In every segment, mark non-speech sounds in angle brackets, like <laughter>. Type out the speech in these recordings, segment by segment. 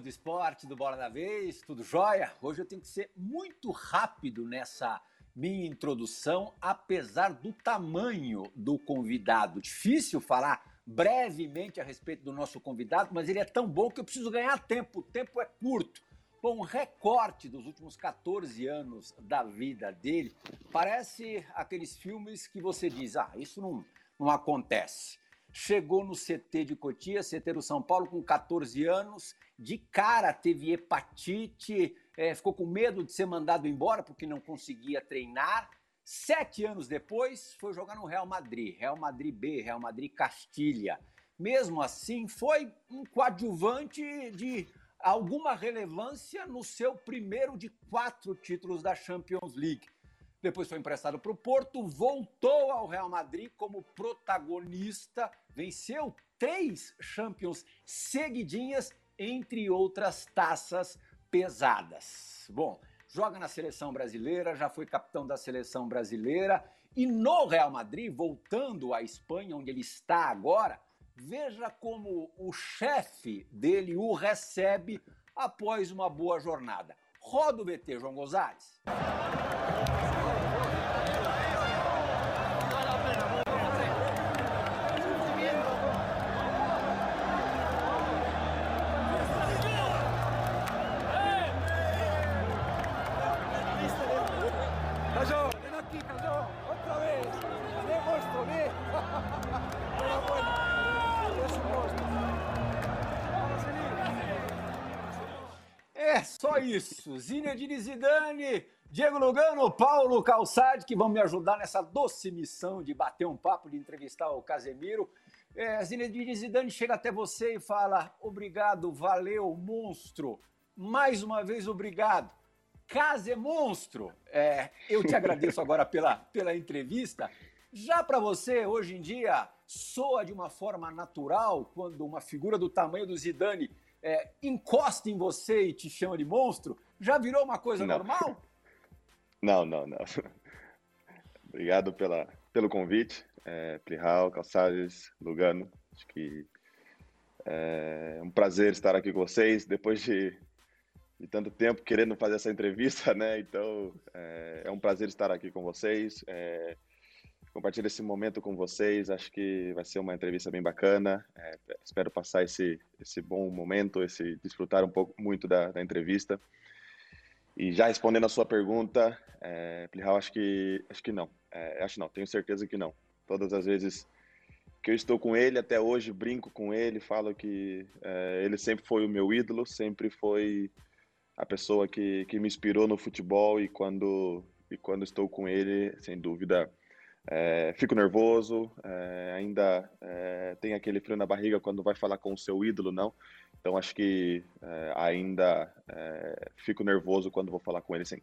do esporte, do Bola da Vez, tudo jóia? Hoje eu tenho que ser muito rápido nessa minha introdução, apesar do tamanho do convidado. Difícil falar brevemente a respeito do nosso convidado, mas ele é tão bom que eu preciso ganhar tempo. O tempo é curto. Bom, um recorte dos últimos 14 anos da vida dele parece aqueles filmes que você diz: ah, isso não, não acontece chegou no CT de Cotia, CT do São Paulo, com 14 anos, de cara teve hepatite, é, ficou com medo de ser mandado embora porque não conseguia treinar. Sete anos depois, foi jogar no Real Madrid, Real Madrid B, Real Madrid Castilha. Mesmo assim, foi um coadjuvante de alguma relevância no seu primeiro de quatro títulos da Champions League depois foi emprestado para o Porto, voltou ao Real Madrid como protagonista, venceu três Champions seguidinhas, entre outras taças pesadas. Bom, joga na seleção brasileira, já foi capitão da seleção brasileira e no Real Madrid, voltando à Espanha, onde ele está agora, veja como o chefe dele o recebe após uma boa jornada. Roda o BT, João Gonzalez. Isso. Zinedine Zidane, Diego Lugano, Paulo Calçade, que vão me ajudar nessa doce missão de bater um papo, de entrevistar o Casemiro. É, Zinedine Zidane chega até você e fala: obrigado, valeu, monstro. Mais uma vez, obrigado. Case monstro. É, eu te agradeço agora pela, pela entrevista. Já para você, hoje em dia, soa de uma forma natural quando uma figura do tamanho do Zidane é, encosta em você e te chama de monstro, já virou uma coisa não. normal? <laughs> Não, não, não. <laughs> Obrigado pela, pelo convite, é, Plihal, Calçades, Lugano. Acho que é um prazer estar aqui com vocês depois de, de tanto tempo querendo fazer essa entrevista, <laughs> né? Então é, é um prazer estar aqui com vocês. É, compartilhar esse momento com vocês. Acho que vai ser uma entrevista bem bacana. É, espero passar esse, esse bom momento, esse desfrutar um pouco muito da, da entrevista. E já respondendo a sua pergunta, é, Plihal, acho que acho que não. É, acho não, tenho certeza que não. Todas as vezes que eu estou com ele até hoje, brinco com ele, falo que é, ele sempre foi o meu ídolo, sempre foi a pessoa que, que me inspirou no futebol e quando e quando estou com ele, sem dúvida, é, fico nervoso, é, ainda é, tem aquele frio na barriga quando vai falar com o seu ídolo, não. Então acho que é, ainda é, fico nervoso quando vou falar com ele, sim.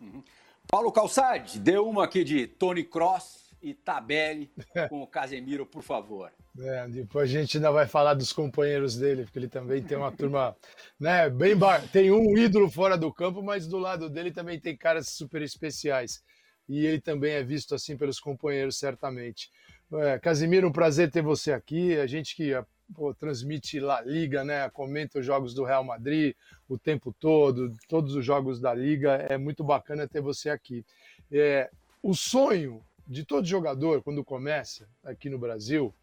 Uhum. Paulo Calçade, dê uma aqui de Tony Cross e Tabelli <laughs> com o Casemiro, por favor. É, depois a gente ainda vai falar dos companheiros dele, porque ele também tem uma turma, <laughs> né, bem bar... tem um ídolo fora do campo, mas do lado dele também tem caras super especiais e ele também é visto assim pelos companheiros, certamente. É, Casimiro, um prazer ter você aqui. A gente que pô, transmite La Liga, né? comenta os jogos do Real Madrid o tempo todo, todos os jogos da Liga. É muito bacana ter você aqui. É, o sonho de todo jogador, quando começa aqui no Brasil,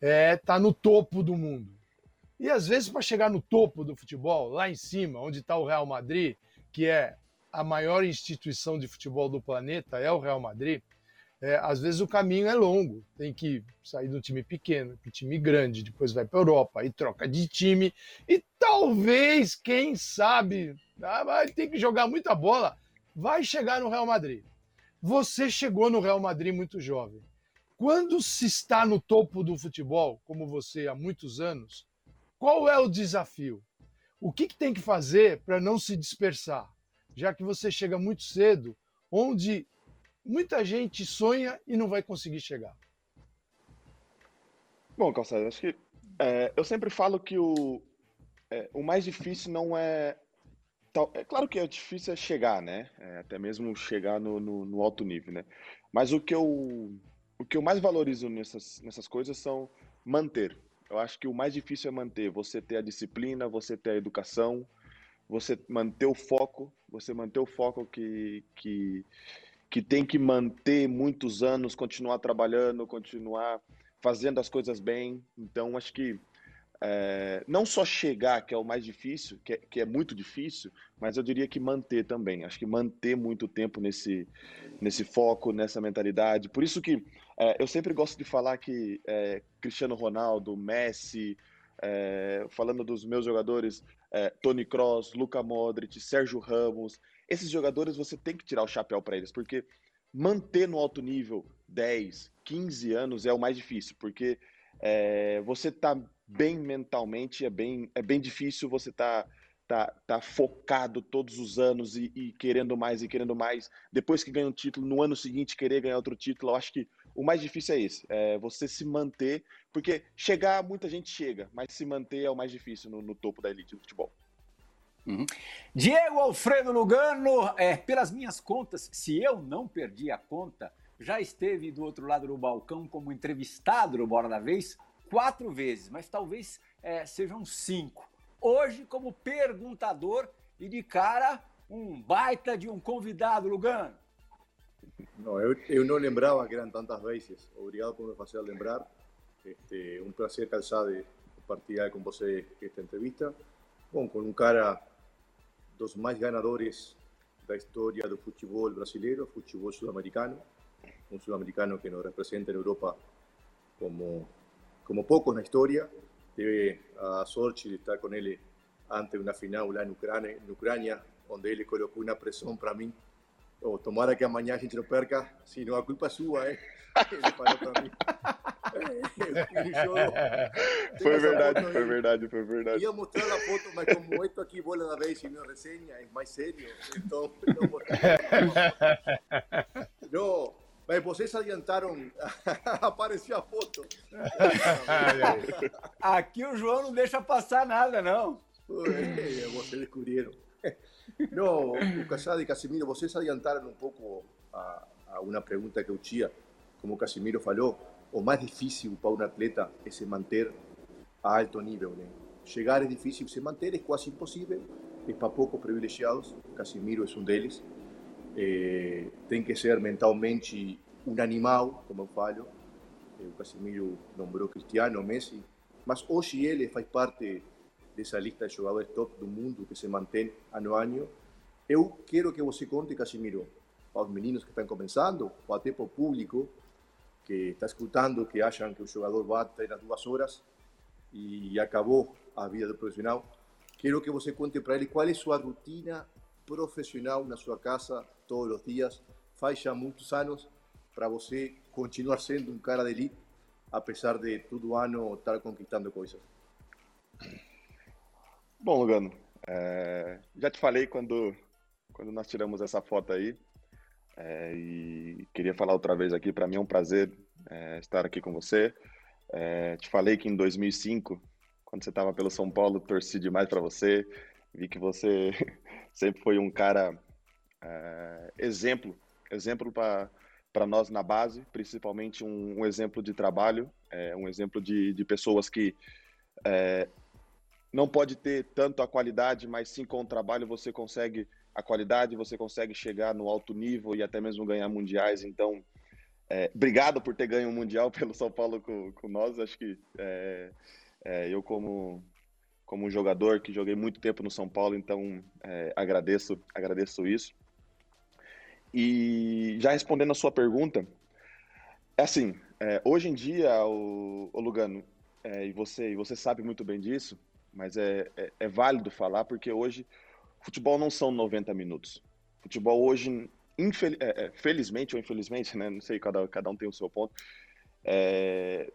é tá no topo do mundo. E às vezes, para chegar no topo do futebol, lá em cima, onde está o Real Madrid, que é a maior instituição de futebol do planeta é o Real Madrid, é, às vezes o caminho é longo. Tem que sair um time pequeno um time grande, depois vai para a Europa, aí troca de time e talvez, quem sabe, ah, vai ter que jogar muita bola, vai chegar no Real Madrid. Você chegou no Real Madrid muito jovem. Quando se está no topo do futebol, como você há muitos anos, qual é o desafio? O que, que tem que fazer para não se dispersar? Já que você chega muito cedo, onde muita gente sonha e não vai conseguir chegar. Bom, Calçado, acho que é, eu sempre falo que o, é, o mais difícil não é. É claro que é difícil é chegar, né? É, até mesmo chegar no, no, no, alto nível, né? Mas o que eu, o que eu mais valorizo nessas, nessas coisas são manter. Eu acho que o mais difícil é manter. Você ter a disciplina, você ter a educação, você manter o foco, você manter o foco que, que, que tem que manter muitos anos, continuar trabalhando, continuar fazendo as coisas bem. Então, acho que é, não só chegar, que é o mais difícil, que é, que é, muito difícil, mas eu diria que manter também. Acho que manter muito tempo nesse, nesse foco, nessa mentalidade. Por isso que é, eu sempre gosto de falar que é, Cristiano Ronaldo, Messi, é, falando dos meus jogadores, é, Tony Kroos, Luka Modric, Sérgio Ramos, esses jogadores você tem que tirar o chapéu para eles, porque manter no alto nível 10, 15 anos é o mais difícil, porque é, você está bem mentalmente, é bem, é bem difícil você tá, tá, tá focado todos os anos e, e, querendo mais e querendo mais. Depois que ganha um título, no ano seguinte querer ganhar outro título, eu acho que o mais difícil é esse, é você se manter, porque chegar, muita gente chega, mas se manter é o mais difícil no, no topo da elite do futebol. Uhum. Diego Alfredo Lugano, é, pelas minhas contas, se eu não perdi a conta, já esteve do outro lado do balcão como entrevistado no Bora da Vez quatro vezes, mas talvez é, sejam cinco. Hoje, como perguntador e de cara, um baita de um convidado, Lugano. Não, eu, eu não lembrava que eram tantas vezes. Obrigado por me fazer lembrar. Este, um prazer, Calçado, de compartilhar com esta entrevista. Bom, com um cara dos mais ganadores da história do futebol brasileiro, futebol sul-americano. Un sudamericano que nos representa en Europa como como pocos en la historia. Debe a Sorchi estar con él ante una final en Ucrania, en Ucrania donde él colocó una presión para mí. O tomara que amanhã a gente não perca, senão a culpa é sua, hein? <laughs> Ele falou para mim. foi verdade, foi verdade, foi verdade. Ia mostrar a foto, mas como esto aqui bola da vez e minha resenha é mais sério, então não mostrei. Não, Mas vocês adiantaram, <laughs> apareceu a foto. Aqui o João não deixa passar nada, não. Ué, vocês descobriram. Não, o Casado e Casimiro, vocês adiantaram um pouco a, a uma pergunta que eu tinha. Como o Casimiro falou, o mais difícil para um atleta é se manter a alto nível. Né? Chegar é difícil, se manter é quase impossível. É para poucos privilegiados. Casimiro é um deles. Eh, tem que ser mentalmente um animal, como eu falo. O Casemiro nombrou Cristiano, Messi, mas hoje ele faz parte dessa lista de jogadores top do mundo que se mantém ano a ano. Eu quero que você conte, Casemiro, para os meninos que estão começando, ou até para o público que está escutando, que acham que o jogador vai treinar duas horas e acabou a vida do profissional. Quero que você conte para ele qual é a sua rotina profissional na sua casa todos os dias, faz já muitos anos, para você continuar sendo um cara de elite, apesar de todo ano estar conquistando coisas? Bom, Lugano, é, já te falei quando, quando nós tiramos essa foto aí, é, e queria falar outra vez aqui, para mim é um prazer é, estar aqui com você. É, te falei que em 2005, quando você estava pelo São Paulo, torci demais para você, vi que você <laughs> sempre foi um cara é, exemplo, exemplo para nós na base, principalmente um, um exemplo de trabalho, é, um exemplo de, de pessoas que não pode ter tanto a qualidade, mas sim com o trabalho você consegue a qualidade, você consegue chegar no alto nível e até mesmo ganhar mundiais. Então, é, obrigado por ter ganho um mundial <laughs> pelo São Paulo com, com nós. Acho que é, é, eu como como jogador que joguei muito tempo no São Paulo, então é, agradeço, agradeço isso. E já respondendo a sua pergunta, é assim, é, hoje em dia, o, o Lugano, é, e, você, e você sabe muito bem disso, mas é, é, é válido falar, porque hoje futebol não são 90 minutos. Futebol hoje, infel, é, é, felizmente ou infelizmente, né, não sei, cada, cada um tem o seu ponto, é,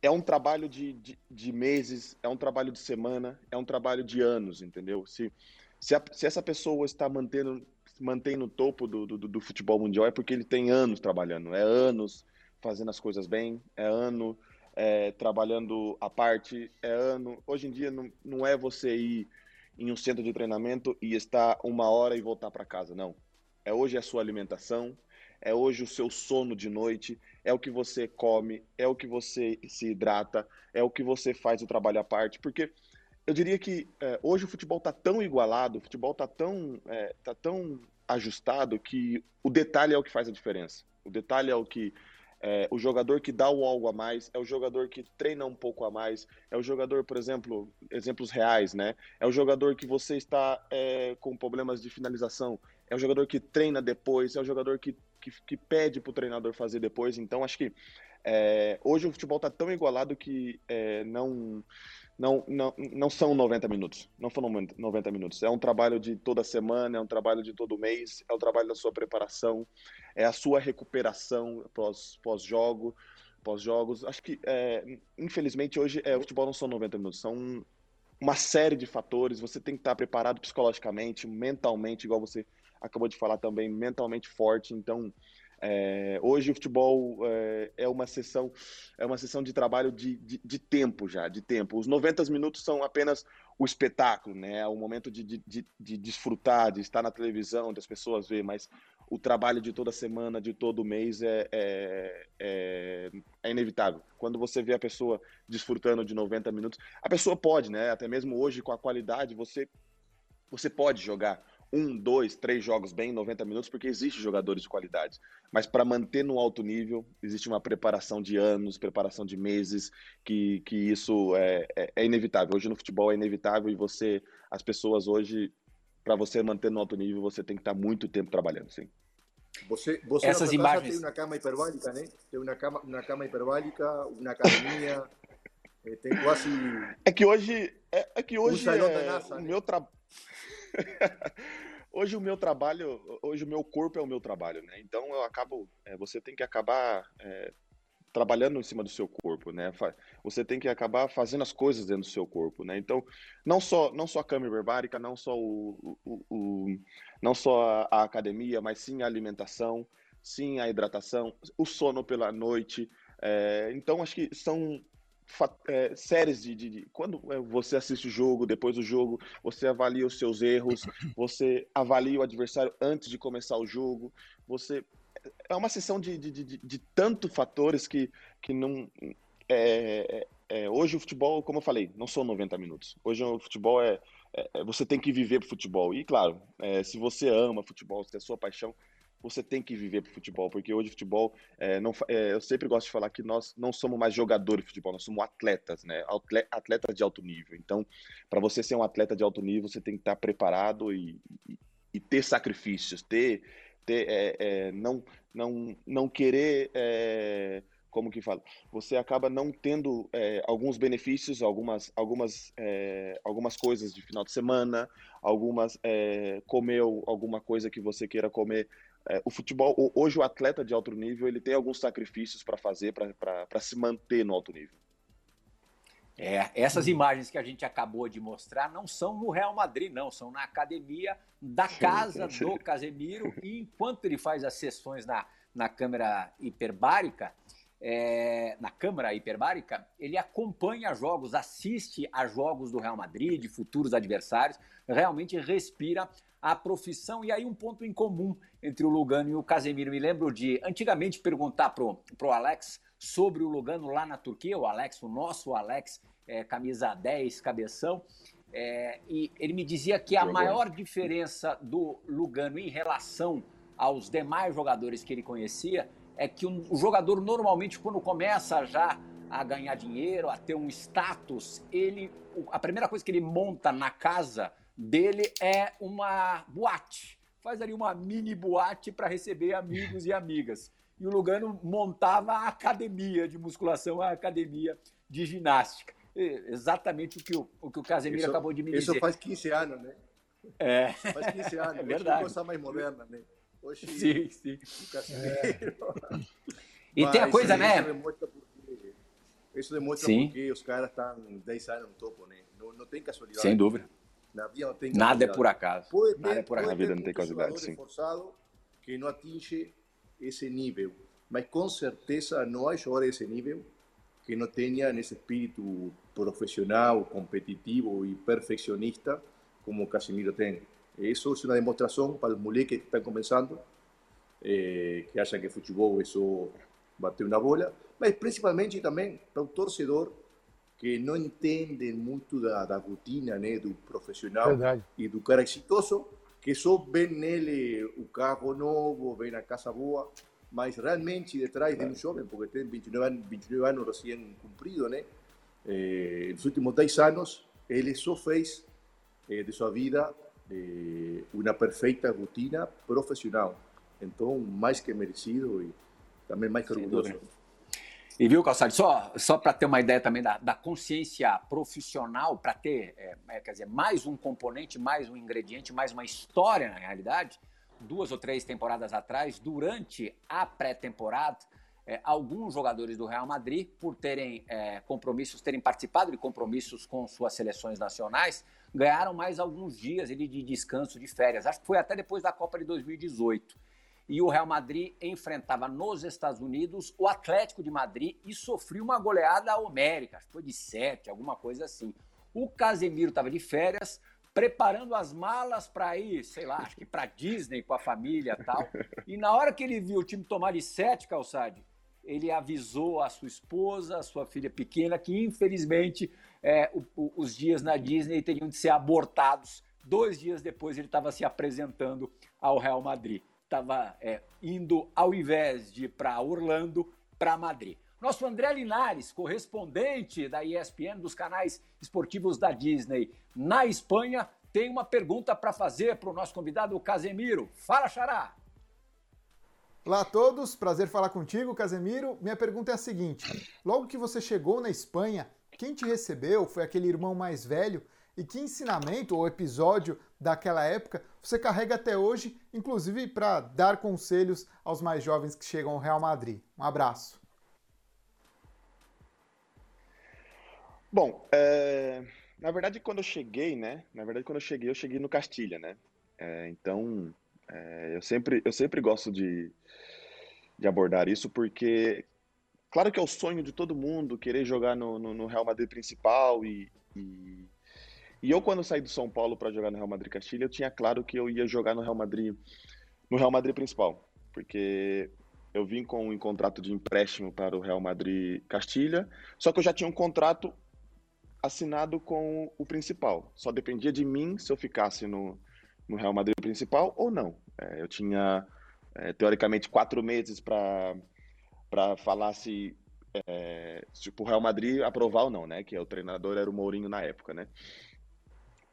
é um trabalho de, de, de, meses, é um trabalho de semana, é um trabalho de anos, entendeu? Se, se, a, se essa pessoa está mantendo, mantém no topo do, do, do, futebol mundial, é porque ele tem anos trabalhando, é anos fazendo as coisas bem, é ano é, trabalhando a parte, é ano. Hoje em dia não, não é você ir em um centro de treinamento e estar uma hora e voltar para casa, não. É hoje a sua alimentação, é hoje o seu sono de noite, é o que você come, é o que você se hidrata, é o que você faz o trabalho à parte, porque eu diria que é, hoje o futebol está tão igualado, o futebol está tão, é, tá tão ajustado que o detalhe é o que faz a diferença. O detalhe é o que é, o jogador que dá o algo a mais, é o jogador que treina um pouco a mais, é o jogador, por exemplo, exemplos reais, né? É o jogador que você está é, com problemas de finalização, é o jogador que treina depois, é o jogador que, que, que pede para o treinador fazer depois. Então, acho que é, hoje o futebol está tão igualado que é, não não, não, não são 90 minutos. Não foram 90 minutos. É um trabalho de toda semana, é um trabalho de todo mês, é o trabalho da sua preparação, é a sua recuperação pós, pós-jogo, pós-jogos. Acho que, é, infelizmente, hoje é, o futebol não são 90 minutos, são uma série de fatores. Você tem que estar preparado psicologicamente, mentalmente, igual você acabou de falar também, mentalmente forte. Então, é, hoje o futebol é, é, uma sessão é uma sessão de trabalho de, de, de, tempo já, de tempo. Os 90 minutos são apenas o espetáculo, né? O momento de, de, de desfrutar, de estar na televisão, das pessoas ver, mas o trabalho de toda semana, de todo mês é, é, é, é, inevitável. Quando você vê a pessoa desfrutando de 90 minutos, a pessoa pode, né? Até mesmo hoje com a qualidade, você você pode jogar um, dois, três jogos bem em 90 minutos, porque existem jogadores de qualidade. Mas para manter no alto nível, existe uma preparação de anos, preparação de meses, que, que isso é, é, é inevitável. Hoje no futebol é inevitável e você, as pessoas hoje, para você manter no alto nível, você tem que estar muito tempo trabalhando, sim. Você, você Essas imagens... tem uma cama hiperbálica, né? Tem uma cama, uma cama hiperbálica, uma academia, eh, tem quase... É que hoje... É, é que hoje um é, NASA, o né? meu trabalho... <laughs> hoje o meu trabalho, hoje o meu corpo é o meu trabalho, né? Então eu acabo, é, você tem que acabar é, trabalhando em cima do seu corpo, né? Você tem que acabar fazendo as coisas dentro do seu corpo, né? Então não só não só a câmera hiperbárica, não só o, o, o não só a, a, academia, mas sim a alimentação, sim a hidratação, o sono pela noite. É, então acho que são é, séries de, de, de, Quando é, você assiste o jogo, depois do jogo, você avalia os seus erros, <coughs> você avalia o adversário antes de começar o jogo, você. É uma sessão de, de, de, de tanto fatores que, que não. É, é, hoje o futebol, como eu falei, não são 90 minutos. Hoje o futebol é, é você tem que viver pro futebol. E claro, é, se você ama futebol, se é sua paixão, você tem que viver pro futebol, porque hoje futebol, é, não, é, eu sempre gosto de falar que nós não somos mais jogadores de futebol, nós somos atletas, né? Atletas de alto nível. Então, para você ser um atleta de alto nível, você tem que estar preparado e, e, e ter sacrifícios, ter, ter é, é não, não, não querer é, como que fala, você acaba não tendo é, alguns benefícios, algumas, algumas, é, algumas coisas de final de semana, algumas é, alguma coisa que você queira comer é, o futebol, hoje o atleta de alto nível, ele tem alguns sacrifícios para fazer para se manter no alto nível. É, essas imagens que a gente acabou de mostrar não são no Real Madrid, não, são na academia da casa do Casemiro. E enquanto ele faz as sessões na, na câmera hiperbárica, é, na câmara hiperbárica, ele acompanha jogos, assiste a jogos do Real Madrid, de futuros adversários, realmente respira a profissão. E aí, um ponto em comum entre o Lugano e o Casemiro. Me lembro de antigamente perguntar pro, pro Alex sobre o Lugano lá na Turquia, o Alex, o nosso Alex, é, camisa 10, cabeção. É, e ele me dizia que a maior diferença do Lugano em relação aos demais jogadores que ele conhecia é que um, o jogador normalmente quando começa já a ganhar dinheiro, a ter um status, ele a primeira coisa que ele monta na casa dele é uma boate. Faz ali uma mini boate para receber amigos e amigas. E o Lugano montava a academia de musculação, a academia de ginástica. Exatamente o que o, o, que o Casemiro isso, acabou de me dizer. Isso faz 15 anos, né? É. Faz 15 anos. <laughs> É verdade. Hoje mais moderna, né? Hoje, sim, sim. O Casemiro... É. E tem a coisa, né? Isso demonstra porque, isso demonstra porque os caras estão 10 anos no topo, né? Não, não tem casualidade. Sem dúvida. Nada é por acaso. Pode ter, Nada é por acaso. Na vida não tem casualidade, sim. forçado que não atinge esse nível. Mas com certeza não há jogador desse nível que não tenha esse espírito profissional, competitivo e perfeccionista como o Casemiro tem. Isso é uma demonstração para os moleques que estão começando é, que acham que futebol é só bater uma bola, mas principalmente também para o torcedor que não entende muito da, da rotina né, do profissional Verdade. e do cara exitoso, que só vê nele o carro novo, vê a casa boa, mas realmente detrás de um jovem, porque tem 29 anos, 29 anos recém cumprido, né? Eh, nos últimos 10 anos, ele só fez eh, de sua vida eh, uma perfeita rotina profissional. Então, mais que merecido e também mais que orgulhoso. E viu, Calçado, só, só para ter uma ideia também da, da consciência profissional, para ter, é, quer dizer, mais um componente, mais um ingrediente, mais uma história na realidade, duas ou três temporadas atrás, durante a pré-temporada, é, alguns jogadores do Real Madrid, por terem é, compromissos, terem participado de compromissos com suas seleções nacionais, ganharam mais alguns dias de descanso, de férias. Acho que foi até depois da Copa de 2018 e o Real Madrid enfrentava nos Estados Unidos o Atlético de Madrid e sofreu uma goleada homérica, que foi de sete, alguma coisa assim. O Casemiro estava de férias, preparando as malas para ir, sei lá, acho que para Disney com a família tal. E na hora que ele viu o time tomar de sete, Calçade, ele avisou a sua esposa, a sua filha pequena, que infelizmente é, o, o, os dias na Disney teriam de ser abortados. Dois dias depois ele estava se apresentando ao Real Madrid estava é, indo, ao invés de para Orlando, para Madrid. Nosso André Linares, correspondente da ESPN dos canais esportivos da Disney na Espanha, tem uma pergunta para fazer para o nosso convidado Casemiro. Fala, Xará! Olá a todos, prazer falar contigo, Casemiro. Minha pergunta é a seguinte: logo que você chegou na Espanha, quem te recebeu foi aquele irmão mais velho e que ensinamento ou episódio daquela época você carrega até hoje, inclusive para dar conselhos aos mais jovens que chegam ao Real Madrid? Um abraço. Bom, é... na verdade, quando eu cheguei, né? Na verdade, quando eu cheguei, eu cheguei no Castilha, né? É, então, é, eu, sempre, eu sempre gosto de, de abordar isso porque, claro que é o sonho de todo mundo querer jogar no, no, no Real Madrid principal e, e e eu, quando saí do São Paulo para jogar no Real Madrid Castilha, eu tinha claro que eu ia jogar no Real Madrid, no Real Madrid principal, porque eu vim com um contrato de empréstimo para o Real Madrid Castilha, só que eu já tinha um contrato assinado com o principal. Só dependia de mim se eu ficasse no, no Real Madrid principal ou não. É, eu tinha, é, teoricamente, quatro meses para falar se, é, se o Real Madrid aprovar ou não, né? Que o treinador era o Mourinho na época, né?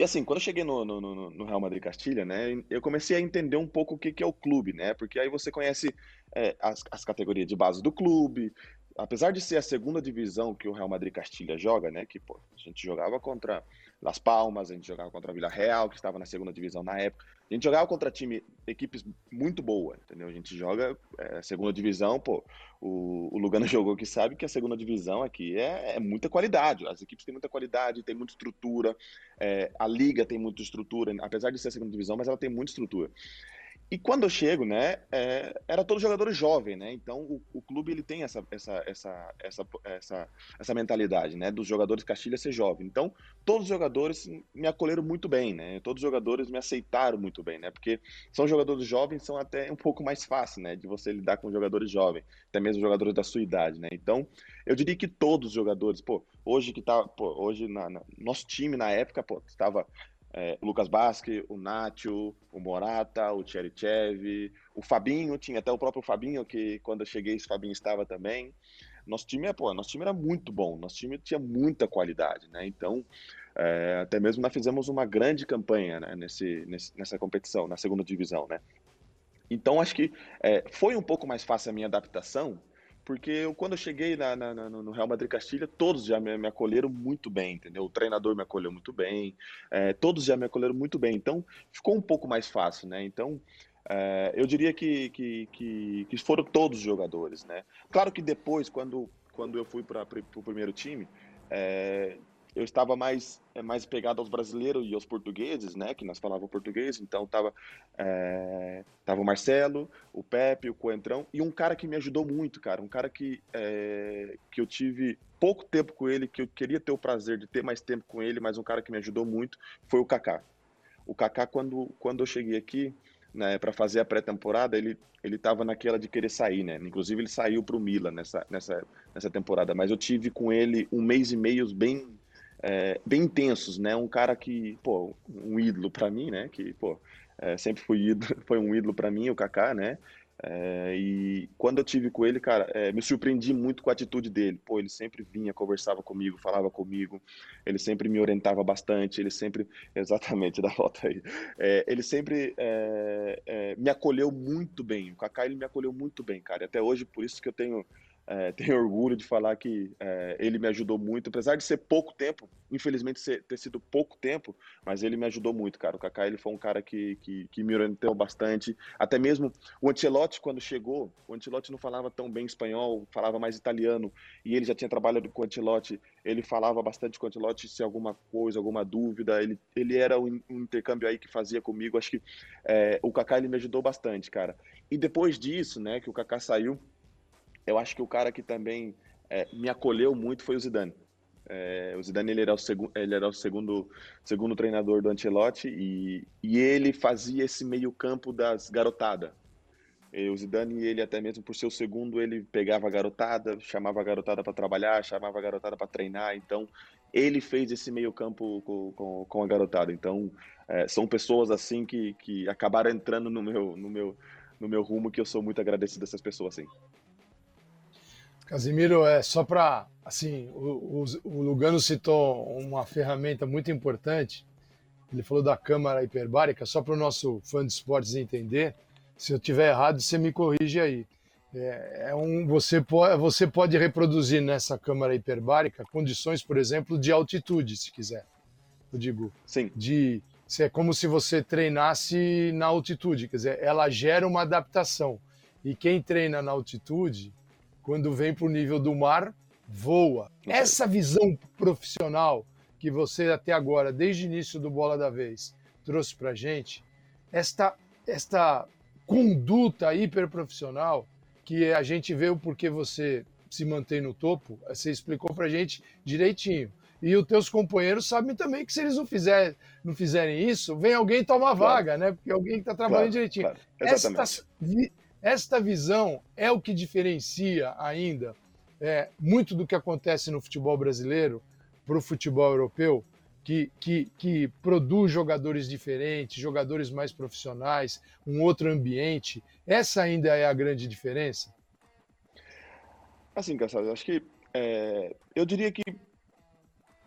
E assim, quando eu cheguei no, no, no, Real Madrid Castilha, né, eu comecei a entender um pouco o que, que é o clube, né? Porque aí você conhece é, as, as categorias de base do clube, apesar de ser a segunda divisão que o Real Madrid Castilha joga, né? Que pô, a gente jogava contra Las Palmas, a gente jogava contra a Vila Real, que estava na segunda divisão na época. A gente jogava contra time, equipes muito boas, entendeu? A gente joga é, segunda divisão, pô. O, o Lugano <laughs> jogou que sabe que a segunda divisão aqui é, é muita qualidade. As equipes têm muita qualidade, tem muita estrutura. É, a liga tem muita estrutura, apesar de ser a segunda divisão, mas ela tem muita estrutura. E quando eu chego, né, é, era todo jogador jovem, né? Então o, o, clube ele tem essa, essa, essa, essa, essa, essa mentalidade, né, dos jogadores Castilha ser jovem. Então todos os jogadores me acolheram muito bem, né? Todos os jogadores me aceitaram muito bem, né? Porque são jogadores jovens, são até um pouco mais fácil, né, de você lidar com jogadores jovens, até mesmo jogadores da sua idade, né? Então eu diria que todos os jogadores, pô, hoje que tá, pô, hoje na, na nosso time na época, pô, estava é, o Lucas Basque, o Nacho, o Morata, o Cherichev, o Fabinho, tinha até o próprio Fabinho, que quando eu cheguei, esse Fabinho estava também. Nosso time, é, pô, nosso time era muito bom, nosso time tinha muita qualidade, né? Então, é, até mesmo nós fizemos uma grande campanha né, nesse, nesse, nessa competição, na segunda divisão, né? Então, acho que é, foi um pouco mais fácil a minha adaptação, porque eu, quando eu cheguei na, na, no Real Madrid Castilha, todos já me, me, acolheram muito bem, entendeu? O treinador me acolheu muito bem, é, todos já me acolheram muito bem, então ficou um pouco mais fácil, né? Então, é, eu diria que, que, que, que, foram todos os jogadores, né? Claro que depois, quando, quando eu fui para o primeiro time, é, eu estava mais é, mais pegado aos brasileiros e aos portugueses, né, que nós falávamos português, então tava é, tava o Marcelo, o Pepe, o Coentrão e um cara que me ajudou muito, cara, um cara que é, que eu tive pouco tempo com ele, que eu queria ter o prazer de ter mais tempo com ele, mas um cara que me ajudou muito foi o Kaká. O Kaká quando quando eu cheguei aqui né, para fazer a pré-temporada, ele ele estava naquela de querer sair, né? Inclusive ele saiu para o Milan nessa, nessa, nessa temporada, mas eu tive com ele um mês e meio bem é, bem intensos, né? Um cara que, pô, um ídolo para mim, né? Que, pô, é, sempre fui ídolo, <laughs> foi um ídolo para mim, o Kaká, né? É, e quando eu tive com ele, cara, é, me surpreendi muito com a atitude dele. Pô, ele sempre vinha, conversava comigo, falava comigo, ele sempre me orientava bastante, ele sempre, <laughs> exatamente, da volta aí, é, ele sempre é, é, me acolheu muito bem. O Kaká, ele me acolheu muito bem, cara. Até hoje, por isso que eu tenho é, <laughs> tenho orgulho de falar que é, ele me ajudou muito, apesar de ser pouco tempo, infelizmente ser, ter sido pouco tempo, mas ele me ajudou muito, cara. O Kaká ele foi um cara que, que, que me orientou bastante. Até mesmo o Ancelotti, quando chegou, o Ancelotti não falava tão bem espanhol, falava mais italiano, e ele já tinha trabalhado com o Ancelotti, ele falava bastante com o Ancelotti se alguma coisa, alguma dúvida, ele, ele era um, intercâmbio aí que fazia comigo. Acho que é, o Kaká ele me ajudou bastante, cara. E depois disso, né, que o Kaká saiu, eu acho que o cara que também é, me acolheu muito foi o Zidane. É, o Zidane ele era o, segu ele era o segundo, segundo treinador do Ancelotti e, e ele fazia esse meio campo das garotadas. O Zidane, ele até mesmo por ser o segundo, ele pegava a garotada, chamava a garotada para trabalhar, chamava a garotada para treinar. Então, ele fez esse meio campo com, com, com a garotada. Então, é, são pessoas assim que, que acabaram entrando no meu, no, meu, no meu rumo que eu sou muito agradecido dessas pessoas assim. Casimiro, é só para assim, o, o, o, Lugano citou uma ferramenta muito importante. Ele falou da câmara hiperbárica, só para o nosso fã de esportes entender. Se eu tiver errado, você me corrige aí. É, é um, você, pode, você pode reproduzir nessa câmara hiperbárica condições, por exemplo, de altitude, se quiser. Eu digo, Sim. de é como se você treinasse na altitude, quer dizer, ela gera uma adaptação. E quem treina na altitude quando vem para o nível do mar, voa. Essa visão profissional que você até agora, desde o início do Bola da Vez, trouxe para gente, esta, esta conduta hiperprofissional que a gente vê o porquê você se mantém no topo, você explicou para gente direitinho. E os teus companheiros sabem também que se eles não, fizer, não fizerem isso, vem alguém tomar claro. vaga, né? Porque alguém está trabalhando claro, direitinho. Claro. Esta, esta visão é o que diferencia ainda é, muito do que acontece no futebol brasileiro para o futebol europeu, que, que, que produz jogadores diferentes, jogadores mais profissionais, um outro ambiente. Essa ainda é a grande diferença? Assim, Cassado, acho que é, eu diria que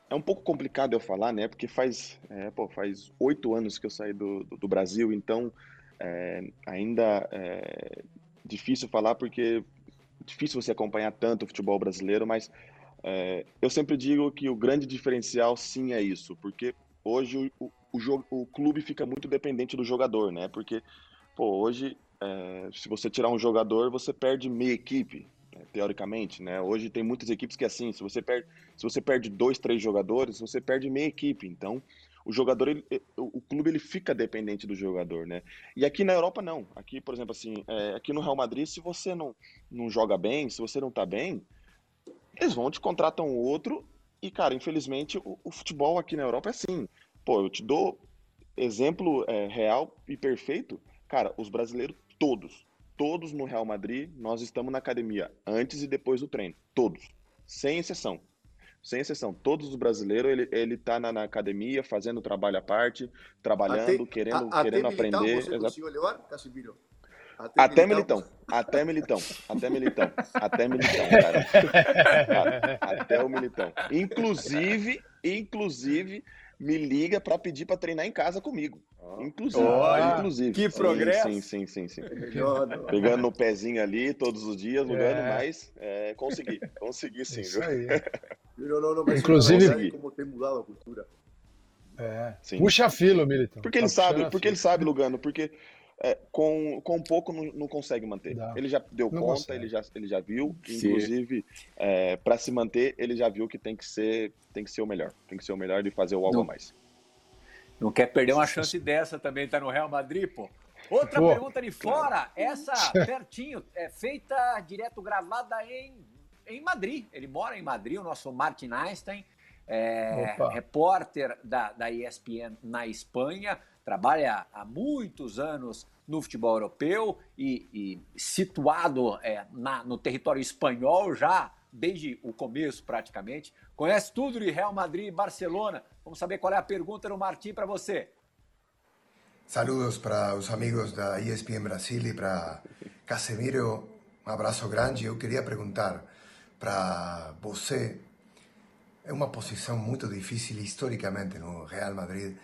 é um pouco complicado eu falar, né? Porque faz é, pô, faz oito anos que eu saí do, do, do Brasil, então é, ainda é difícil falar porque difícil você acompanhar tanto o futebol brasileiro, mas é, eu sempre digo que o grande diferencial sim é isso, porque hoje o, o, o clube fica muito dependente do jogador, né? Porque, pô, hoje, é, se você tirar um jogador, você perde meia equipe, né? teoricamente, né? Hoje tem muitas equipes que é assim, se você perde, se você perde dois, três jogadores, você perde meia equipe. Então, o jogador, ele, o clube ele fica dependente do jogador, né? E aqui na Europa não. Aqui, por exemplo, assim, é, aqui no Real Madrid, se você não, não joga bem, se você não tá bem, eles vão te contratam outro e, cara, infelizmente o, o futebol aqui na Europa é assim. Pô, eu te dou exemplo é, real e perfeito. Cara, os brasileiros todos, todos no Real Madrid, nós estamos na academia antes e depois do treino, todos, sem exceção sem exceção. Todos os brasileiros, ele, ele tá na, na academia, fazendo trabalho à parte, trabalhando, até, querendo, a, querendo até aprender. Você conseguiu levar, Casimiro? Até, até militão. militão, até militão, até militão, até militão, cara. <laughs> até o militão. Inclusive, inclusive, me liga para pedir para treinar em casa comigo. Inclusive, oh, inclusive. Que progresso. Sim, sim, sim, sim. <laughs> Pegando no pezinho ali todos os dias, lugando, é. mas é, consegui, consegui sim. Isso aí. <laughs> Não, não, não, Inclusive, como tem mudado a cultura. É. Sim. Puxa filo, Militão. Porque ele tá sabe, porque ele sabe, Lugano, porque é, com, com pouco não, não consegue manter. Dá. Ele já deu não conta, ele já, ele já viu, inclusive, é, para se manter, ele já viu que tem que ser, tem que ser o melhor, tem que ser o melhor de fazer o algo a mais. Não quer perder uma chance dessa também, tá no Real Madrid, pô. Outra pô. pergunta de fora, essa pertinho, é feita direto gravada em, em Madrid. Ele mora em Madrid, o nosso Martin Einstein, é, repórter da, da ESPN na Espanha trabalha há muitos anos no futebol europeu e, e situado é, na, no território espanhol já desde o começo praticamente. Conhece tudo de Real Madrid e Barcelona. Vamos saber qual é a pergunta do Martim para você. Saludos para os amigos da ESPN Brasil e para Casemiro. Um abraço grande. Eu queria perguntar para você. É uma posição muito difícil historicamente no Real Madrid,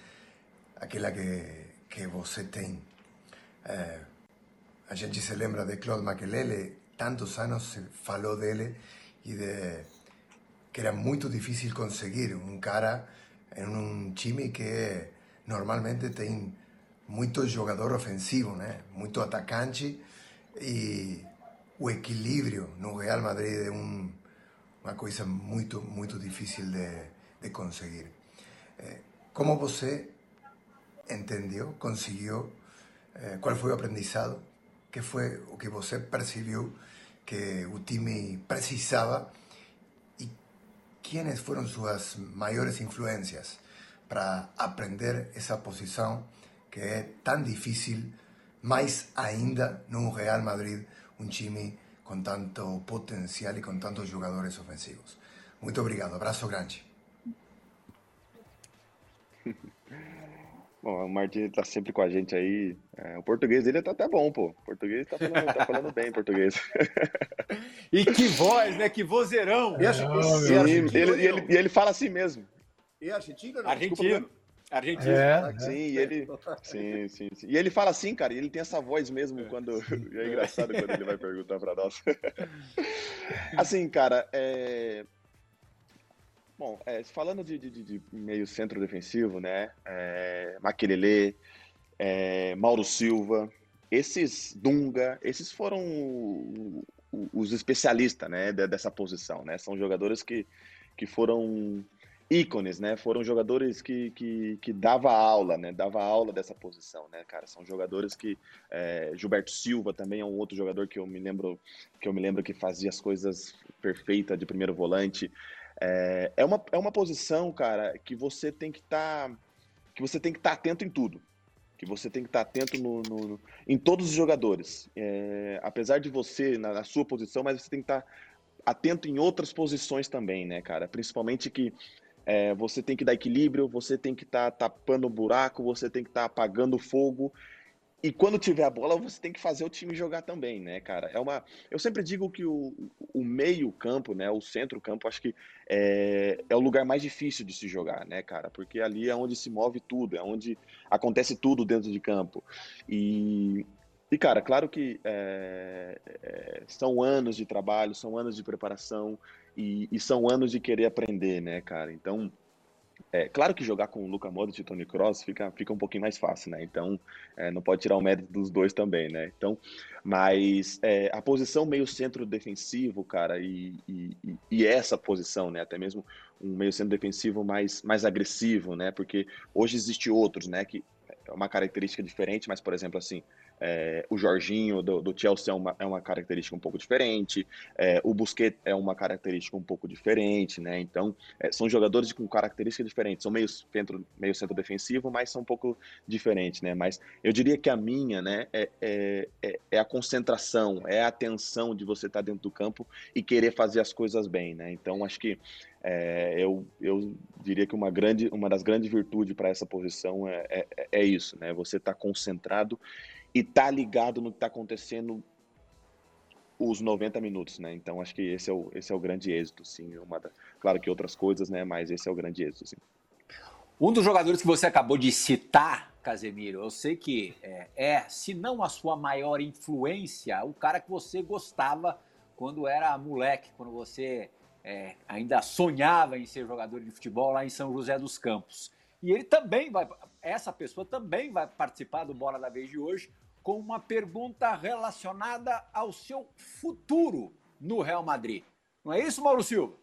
aquela que, que você tem. É, a gente se lembra de Claude Makelele, tantos anos se falou dele e de que era muito difícil conseguir um cara em um time que normalmente tem muito jogador ofensivo, né? muito atacante e o equilíbrio no Real Madrid é um, uma coisa muito, muito difícil de, de conseguir. Eh, como você entendeu, conseguiu, eh, qual foi o aprendizado, que foi o que você percebeu que o time precisava e quais foram suas maiores influências para aprender essa posição que é tão difícil, mais ainda no Real Madrid, um time com tanto potencial e com tantos jogadores ofensivos. Muito obrigado, abraço grande. <laughs> Bom, o Martin está sempre com a gente aí. É, o português dele tá até bom, pô. O português tá falando, tá falando bem português. <laughs> e que voz, né? Que vozeirão! E, Sim, ele, e ele, e ele fala assim mesmo. E argentino? Não? Argentino. Argentino. É, sim, e ele, sim, sim, sim. E ele fala assim, cara, ele tem essa voz mesmo quando. <laughs> É engraçado quando ele vai perguntar para nós. <laughs> assim, cara, é. Bom, é, falando de, de, de, meio centro defensivo, né? É, Maquelele, é, Mauro Silva, esses Dunga, esses foram os especialistas, né? Dessa posição, né? São jogadores que, que foram ícones, né? Foram jogadores que, que, que dava aula, né? Dava aula dessa posição, né, cara? São jogadores que é, Gilberto Silva também é um outro jogador que eu me lembro que eu me lembro que fazia as coisas perfeitas de primeiro volante. É, é, uma, é uma posição, cara, que você tem que estar tá, que você tem que estar tá atento em tudo. Que você tem que estar tá atento no, no, no, em todos os jogadores. É, apesar de você, na, na, sua posição, mas você tem que estar tá atento em outras posições também, né, cara? Principalmente que é, você tem que dar equilíbrio, você tem que estar tá tapando o buraco, você tem que estar tá apagando o fogo. E quando tiver a bola, você tem que fazer o time jogar também, né, cara? É uma. Eu sempre digo que o, o meio-campo, né? O centro-campo, acho que é, é o lugar mais difícil de se jogar, né, cara? Porque ali é onde se move tudo, é onde acontece tudo dentro de campo. E, e cara, claro que é, é, são anos de trabalho, são anos de preparação, e, e, são anos de querer aprender, né, cara? Então, é claro que jogar com o Luca Modric e Tony Cross fica, fica um pouquinho mais fácil, né? Então, é, não pode tirar o mérito dos dois também, né? Então, mas é, a posição meio centro defensivo, cara, e, e, e, essa posição, né? Até mesmo um meio centro defensivo mais, mais agressivo, né? Porque hoje existe outros, né? Que é uma característica diferente, mas, por exemplo, assim, é, o Jorginho do, do Chelsea é uma, é uma, característica um pouco diferente, é, o Busquets é uma característica um pouco diferente, né? Então, é, são jogadores com características diferentes, são meio centro, meio centro defensivo, mas são um pouco diferentes, né? Mas eu diria que a minha, né, é, é, é, a concentração, é a atenção de você estar dentro do campo e querer fazer as coisas bem, né? Então, acho que eu, eu diria que uma, grande, uma das grandes virtudes para essa posição é, é, isso, né? Você está concentrado e tá ligado no que está acontecendo os 90 minutos, né? Então acho que esse é o, esse é o grande êxito, sim. Uma da, claro que outras coisas, né? Mas esse é o grande êxito, sim. Um dos jogadores que você acabou de citar, Casemiro, eu sei que é, é, se não a sua maior influência, o cara que você gostava quando era moleque, quando você é, ainda sonhava em ser jogador de futebol lá em São José dos Campos. E ele também vai, essa pessoa também vai participar do Bola da Vez de hoje com uma pergunta relacionada ao seu futuro no Real Madrid. Não é isso, Mauro Silva?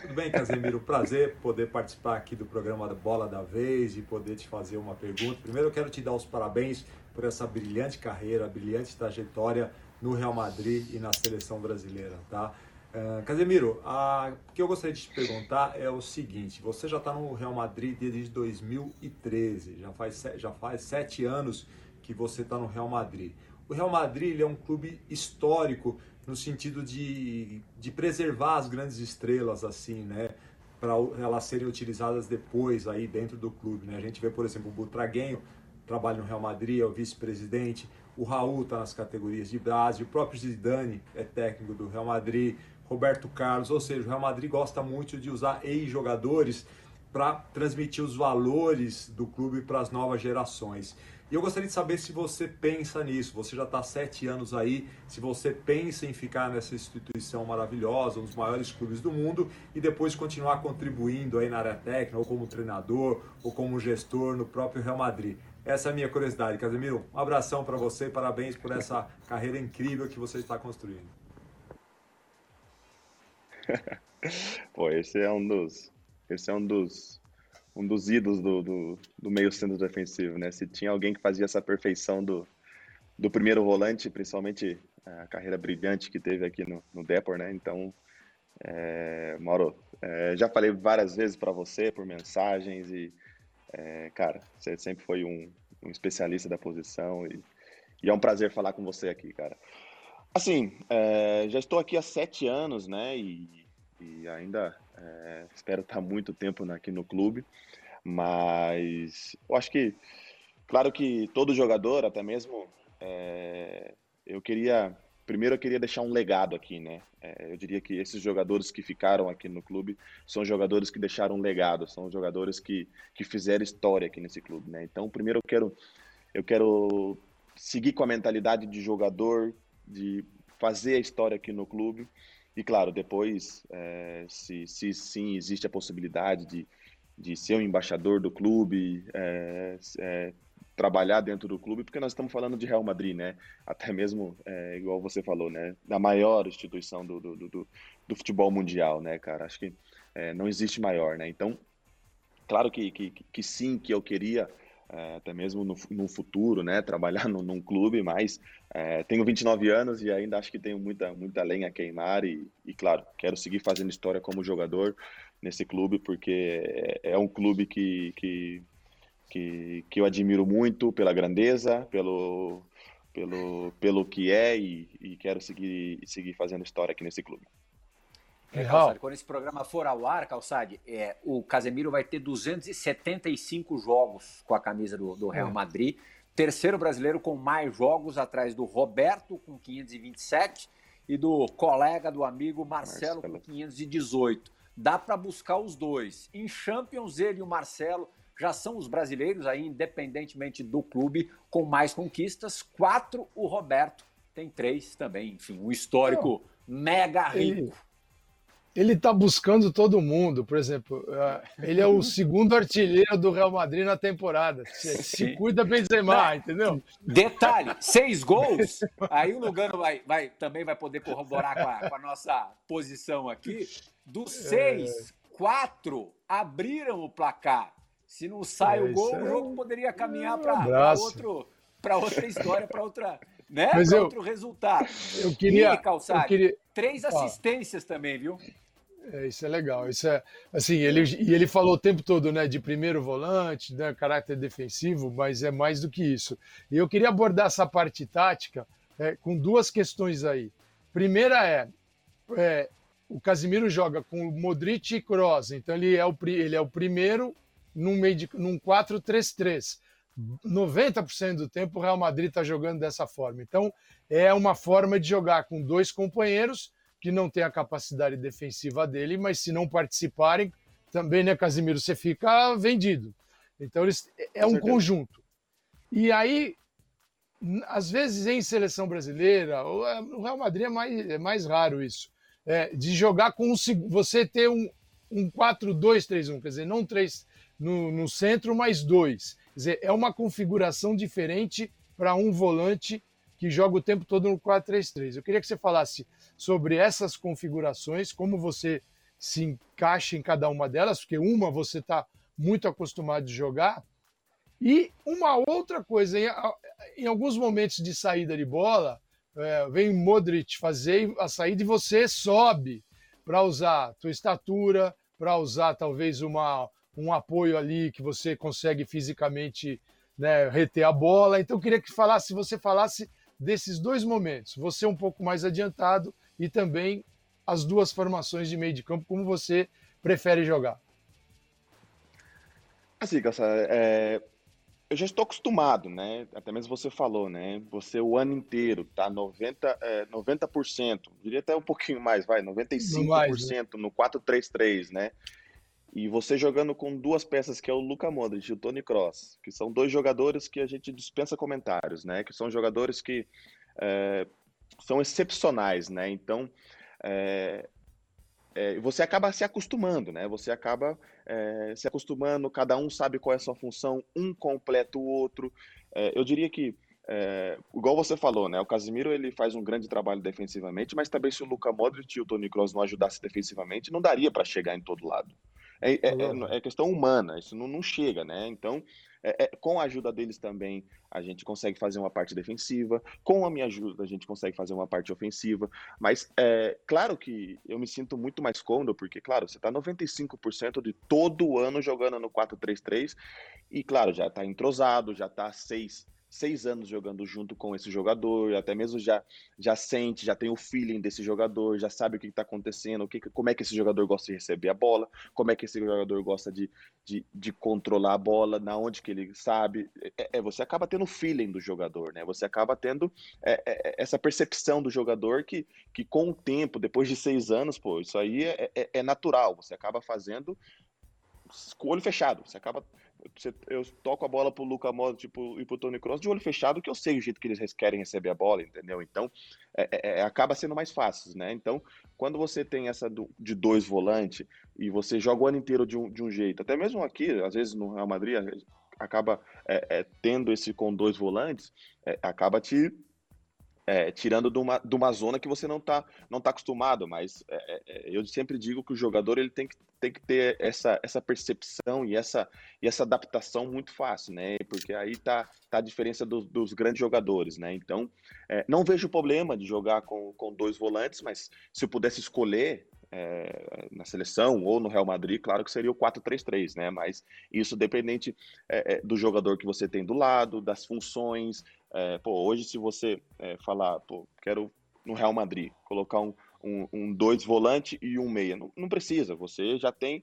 Tudo bem, Casemiro. Prazer poder participar aqui do programa Bola da Vez e poder te fazer uma pergunta. Primeiro, eu quero te dar os parabéns por essa brilhante carreira, brilhante trajetória no Real Madrid e na seleção brasileira, tá? Uh, Casemiro, o que eu gostaria de te perguntar é o seguinte: você já está no Real Madrid desde 2013, já faz, já faz sete anos que você está no Real Madrid. O Real Madrid é um clube histórico no sentido de, de preservar as grandes estrelas, assim, né? Para elas serem utilizadas depois aí dentro do clube, né? A gente vê, por exemplo, o Butraguenho trabalha no Real Madrid, é o vice-presidente. O Raul está nas categorias de base, o próprio Zidane é técnico do Real Madrid. Roberto Carlos, ou seja, o Real Madrid gosta muito de usar ex-jogadores para transmitir os valores do clube para as novas gerações. E eu gostaria de saber se você pensa nisso. Você já está sete anos aí. Se você pensa em ficar nessa instituição maravilhosa, um dos maiores clubes do mundo, e depois continuar contribuindo aí na área técnica, ou como treinador, ou como gestor no próprio Real Madrid. Essa é a minha curiosidade, Casemiro. Um abração para você, parabéns por essa carreira incrível que você está construindo. <laughs> Pô, esse é um dos, esse é um dos, um dos ídolos do, do, do, meio centro defensivo, né? Se tinha alguém que fazia essa perfeição do, do primeiro volante, principalmente a carreira brilhante que teve aqui no, no Depor, né? Então, é, Mauro, é, já falei várias vezes para você por mensagens e, é, cara, você sempre foi um, um especialista da posição e, e, é um prazer falar com você aqui, cara. Assim, é, já estou aqui há sete anos, né? E, e ainda é, espero estar muito tempo aqui no clube. Mas eu acho que, claro que todo jogador, até mesmo, é, eu queria. Primeiro, eu queria deixar um legado aqui, né? É, eu diria que esses jogadores que ficaram aqui no clube são jogadores que deixaram um legado, são jogadores que, que fizeram história aqui nesse clube, né? Então, primeiro, eu quero, eu quero seguir com a mentalidade de jogador de fazer a história aqui no clube. E claro, depois, é, se, se sim existe a possibilidade de, de ser um embaixador do clube, é, é, trabalhar dentro do clube, porque nós estamos falando de Real Madrid, né? Até mesmo, é, igual você falou, né? Da maior instituição do, do, do, do futebol mundial, né, cara? Acho que não existe maior, né? Então, claro que, que, que sim, que eu queria é, até mesmo no, no, futuro, né, <laughs> trabalhar no, num clube, mas é, tenho 29 anos e ainda acho que tenho muita, muita lenha a queimar e, e, claro, quero seguir fazendo história como jogador nesse clube, porque é, é um clube que, que, que, que, eu admiro muito pela grandeza, pelo, pelo, pelo que é e, e quero seguir, seguir fazendo história aqui nesse clube. É, Calçade, quando esse programa for ao ar, Calçade, é, o Casemiro vai ter 275 jogos com a camisa do, do Real é. Madrid. Terceiro brasileiro com mais jogos atrás do Roberto, com 527, e do colega, do amigo Marcelo, Marcelo. com 518. Dá para buscar os dois. Em Champions, ele e o Marcelo já são os brasileiros, aí, independentemente do clube, com mais conquistas. Quatro, o Roberto tem três também. Enfim, um histórico mega rico ele está buscando todo mundo. Por exemplo, é, ele é o segundo artilheiro do Real Madrid na temporada. Se, se cuida Benzema, entendeu? Detalhe, seis gols. Aí o Lugano vai, vai, também vai poder corroborar com a, com a nossa posição aqui. Dos é. seis, é... quatro abriram o placar. Se não sai é, o gol, o jogo poderia caminhar para um outro para outra história, para outra, né? Mas eu, outro resultado. Eu queria, e, eu queria... três assistências também, viu? É, isso é legal. Isso é assim, ele e ele falou o tempo todo, né, de primeiro volante, né, caráter defensivo, mas é mais do que isso. E eu queria abordar essa parte tática é, com duas questões aí. Primeira é, é o Casimiro joga com o Modric e Kroos, então ele é o, ele é o primeiro num, meio de, num 4-3-3. 90% do tempo o Real Madrid está jogando dessa forma. Então é uma forma de jogar com dois companheiros que não tem a capacidade defensiva dele, mas se não participarem, também, né, Casimiro, você fica vendido. Então, eles, é um conjunto. E aí, às vezes em seleção brasileira, é, o Real Madrid é mais, é mais raro isso, é, de jogar com um, você ter um, um 4-2-3-1, quer dizer, não três no, no centro, mas dois. Quer dizer, é uma configuração diferente para um volante que joga o tempo todo no 4-3-3. Eu queria que você falasse sobre essas configurações, como você se encaixa em cada uma delas, porque uma você está muito acostumado a jogar. E uma outra coisa, em, em alguns momentos de saída de bola, é, vem Modric fazer a saída e você sobe para usar tua estatura, para usar talvez uma, um apoio ali que você consegue fisicamente né, reter a bola. Então, eu queria que falasse, você falasse desses dois momentos, você um pouco mais adiantado e também as duas formações de meio de campo, como você prefere jogar. Assim, Cassa, é, eu já estou acostumado, né? Até mesmo você falou, né? Você o ano inteiro tá 90, é, 90%, diria até um pouquinho mais, vai, 95% mais, né? no 4-3-3, né? E você jogando com duas peças, que é o Luca Modric e o Tony Cross, que são dois jogadores que a gente dispensa comentários, né? Que são jogadores que é, são excepcionais, né? Então, é, é, você acaba se acostumando, né? Você acaba é, se acostumando, cada um sabe qual é a sua função, um completa o outro. É, eu diria que, é, igual você falou, né? O Casimiro ele faz um grande trabalho defensivamente, mas também se o Luca Modric e o Toni Kroos não ajudassem defensivamente, não daria para chegar em todo lado. É, é, é, é, questão humana, isso não, não chega, né? Então, é, é, com a ajuda deles também, a gente consegue fazer uma parte defensiva. Com a minha ajuda, a gente consegue fazer uma parte ofensiva. Mas, é claro que eu me sinto muito mais cômodo, porque, claro, você está 95% de todo o ano jogando no 4-3-3. E, claro, já está entrosado, já está seis seis anos jogando junto com esse jogador, até mesmo já, já sente, já tem o feeling desse jogador, já sabe o que está acontecendo, o que, como é que esse jogador gosta de receber a bola, como é que esse jogador gosta de, de, de controlar a bola, na onde que ele sabe. É, é, você acaba tendo o feeling do jogador, né? Você acaba tendo é, é, é, essa percepção do jogador que, que com o tempo, depois de seis anos, pô, isso aí é, é, é natural. Você acaba fazendo com o olho fechado. Você acaba eu toco a bola pro Luca Modric tipo, e pro Tony Kroos de olho fechado, que eu sei o jeito que eles querem receber a bola, entendeu? Então, é, é, é, acaba sendo mais fácil, né? Então, quando você tem essa do, de dois volantes e você joga o ano inteiro de um, de um jeito, até mesmo aqui, às vezes no Real Madrid, acaba é, é, tendo esse com dois volantes, é, acaba te é, tirando de uma, de uma zona que você não está não tá acostumado, mas é, é, eu sempre digo que o jogador ele tem que, tem que ter essa, essa percepção e essa, e essa adaptação muito fácil, né? Porque aí tá, tá a diferença do, dos grandes jogadores, né? Então, é, não vejo problema de jogar com, com dois volantes, mas se eu pudesse escolher, é, na seleção ou no Real Madrid, claro que seria o 4-3-3, né? Mas isso dependente é, é, do jogador que você tem do lado, das funções, é, pô, hoje, se você é, falar, pô, quero no Real Madrid colocar um, um, um dois volante e um meia, não, não, precisa. Você já tem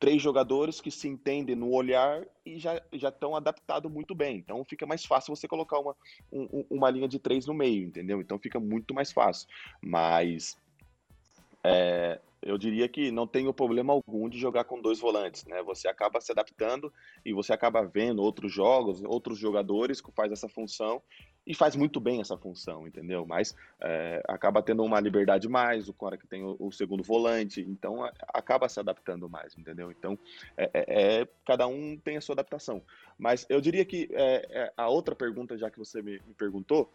três jogadores que se entendem no olhar e já já estão adaptados muito bem. Então fica mais fácil você colocar uma, um, uma linha de três no meio, entendeu? Então fica muito mais fácil. Mas é, eu diria que não tenho problema algum de jogar com dois volantes, né? Você acaba se adaptando e você acaba vendo outros jogos, outros jogadores que faz essa função e faz muito bem essa função, entendeu? Mas é, acaba tendo uma liberdade mais, o cara que tem o, o segundo volante, então a, acaba se adaptando mais, entendeu? Então é, é, é cada um tem a sua adaptação. Mas eu diria que é, é, a outra pergunta, já que você me, me perguntou,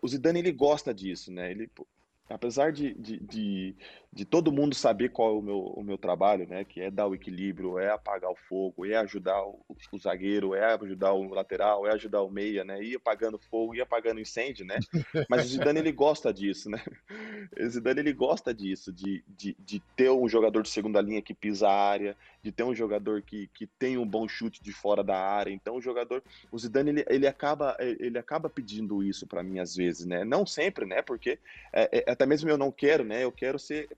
o Zidane ele gosta disso, né? Ele apesar de, de, de, de, todo mundo saber qual é o meu, o meu trabalho, né, que é dar o equilíbrio, é apagar o fogo, é ajudar o, o zagueiro, é ajudar o lateral, é ajudar o meia, né, ir apagando fogo, ir apagando incêndio, né, mas o Zidane ele gosta disso, né, o Zidane ele gosta disso, de, de, de ter um jogador de segunda linha que pisa a área, de ter um jogador que, que tem um bom chute de fora da área, então o jogador, o Zidane ele, ele acaba ele acaba pedindo isso para mim às vezes, né, não sempre, né, porque é, é até mesmo eu não quero, né? Eu quero ser,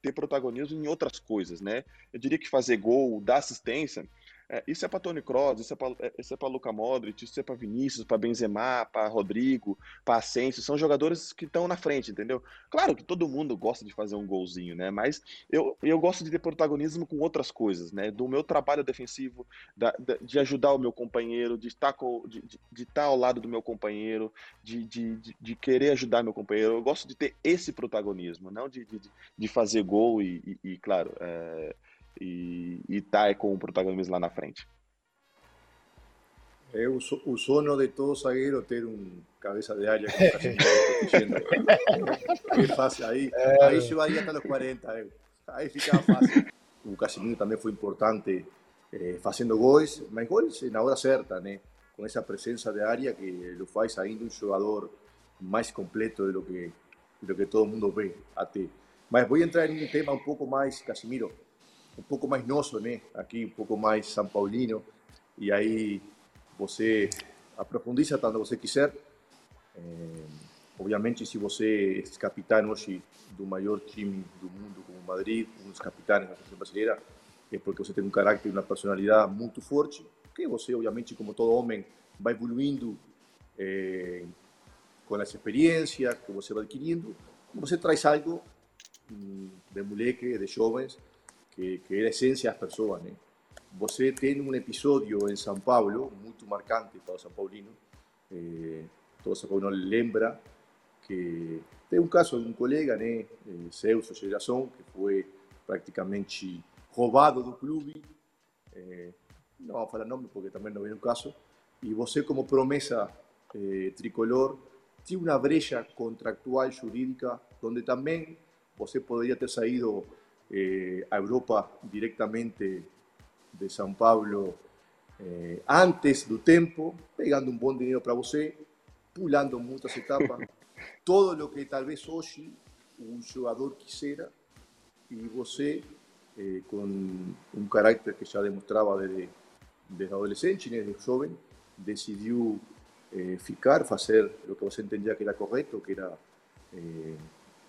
ter protagonismo em outras coisas, né? Eu diria que fazer gol, dar assistência, é, isso é para Tony Kroos, isso é para é, isso é Modric, isso é para Vinícius, para Benzema, para Rodrigo, para Asensio, são jogadores que estão na frente, entendeu? Claro que todo mundo gosta de fazer um golzinho, né? Mas eu, eu gosto de ter protagonismo com outras coisas, né? Do meu trabalho defensivo, da, da, de ajudar o meu companheiro, de estar, com, de, de, de estar ao lado do meu companheiro, de, de, de, de, querer ajudar meu companheiro. Eu gosto de ter esse protagonismo, não de, de, de fazer gol e, e, e claro, é, e, e tá com o protagonismo lá na frente. É o, o sono de todo zagueiro ter um cabeça de área <laughs> que é fácil aí. É. Aí chegaria até os 40. Aí ficava fácil. O Casimiro também foi importante eh, fazendo gols, mas gols na hora certa, né? Com essa presença de área que o faz ainda um jogador mais completo de lo que, de lo que todo mundo vê até. Mas vou entrar em um tema um pouco mais, Casimiro, um pouco mais nosso, né? Aqui, um pouco mais São Paulino. E aí você aprofundiza tanto você quiser. É, obviamente, se você é capitão hoje do maior time do mundo, como o Madrid, um dos capitães da seleção brasileira, é porque você tem um caráter e uma personalidade muito forte, que você, obviamente, como todo homem, vai evoluindo é, com essa experiência que você vai adquirindo, você traz algo de moleque, de jovens, que, que é a essência das pessoas, né? Você tem um episódio em São Paulo, muito marcante para o São Paulino, eh, todo São Paulo lembra que tem um caso de um colega, né, Celso Geração, que foi praticamente roubado do clube, eh, não vou falar nome porque também não é o caso, e você como promessa eh, tricolor, tinha uma brecha contractual jurídica, onde também você poderia ter saído eh, a Europa directamente de São Paulo eh, antes do tempo, pegando um bom dinheiro para você, pulando muitas etapas, <laughs> todo o que talvez hoje um jogador quisera, e você, eh, com um caráter que já demonstrava desde, desde adolescente, desde jovem, decidiu eh, ficar, fazer o que você entendia que era correto, que era eh,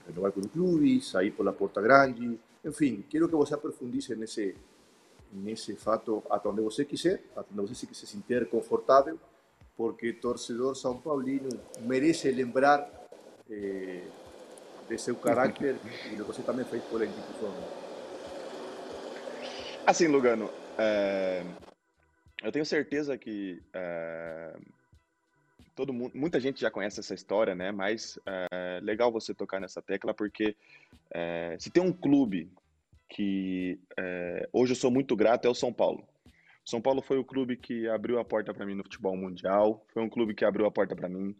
renovar com o clube, sair por la porta grande, enfim, quero que você aprofundize nesse nesse fato até onde você quiser, até onde você se sentir confortável, porque torcedor São Paulino merece lembrar eh, de seu caráter e <laughs> do que você também fez pela instituição. Assim, Lugano, é, eu tenho certeza que é, todo mundo, muita gente já conhece essa história, né? Mas é legal você tocar nessa tecla porque é, se tem um clube que é, hoje eu sou muito grato é o São Paulo. São Paulo foi o clube que abriu a porta para mim no futebol mundial, foi um clube que abriu a porta para mim,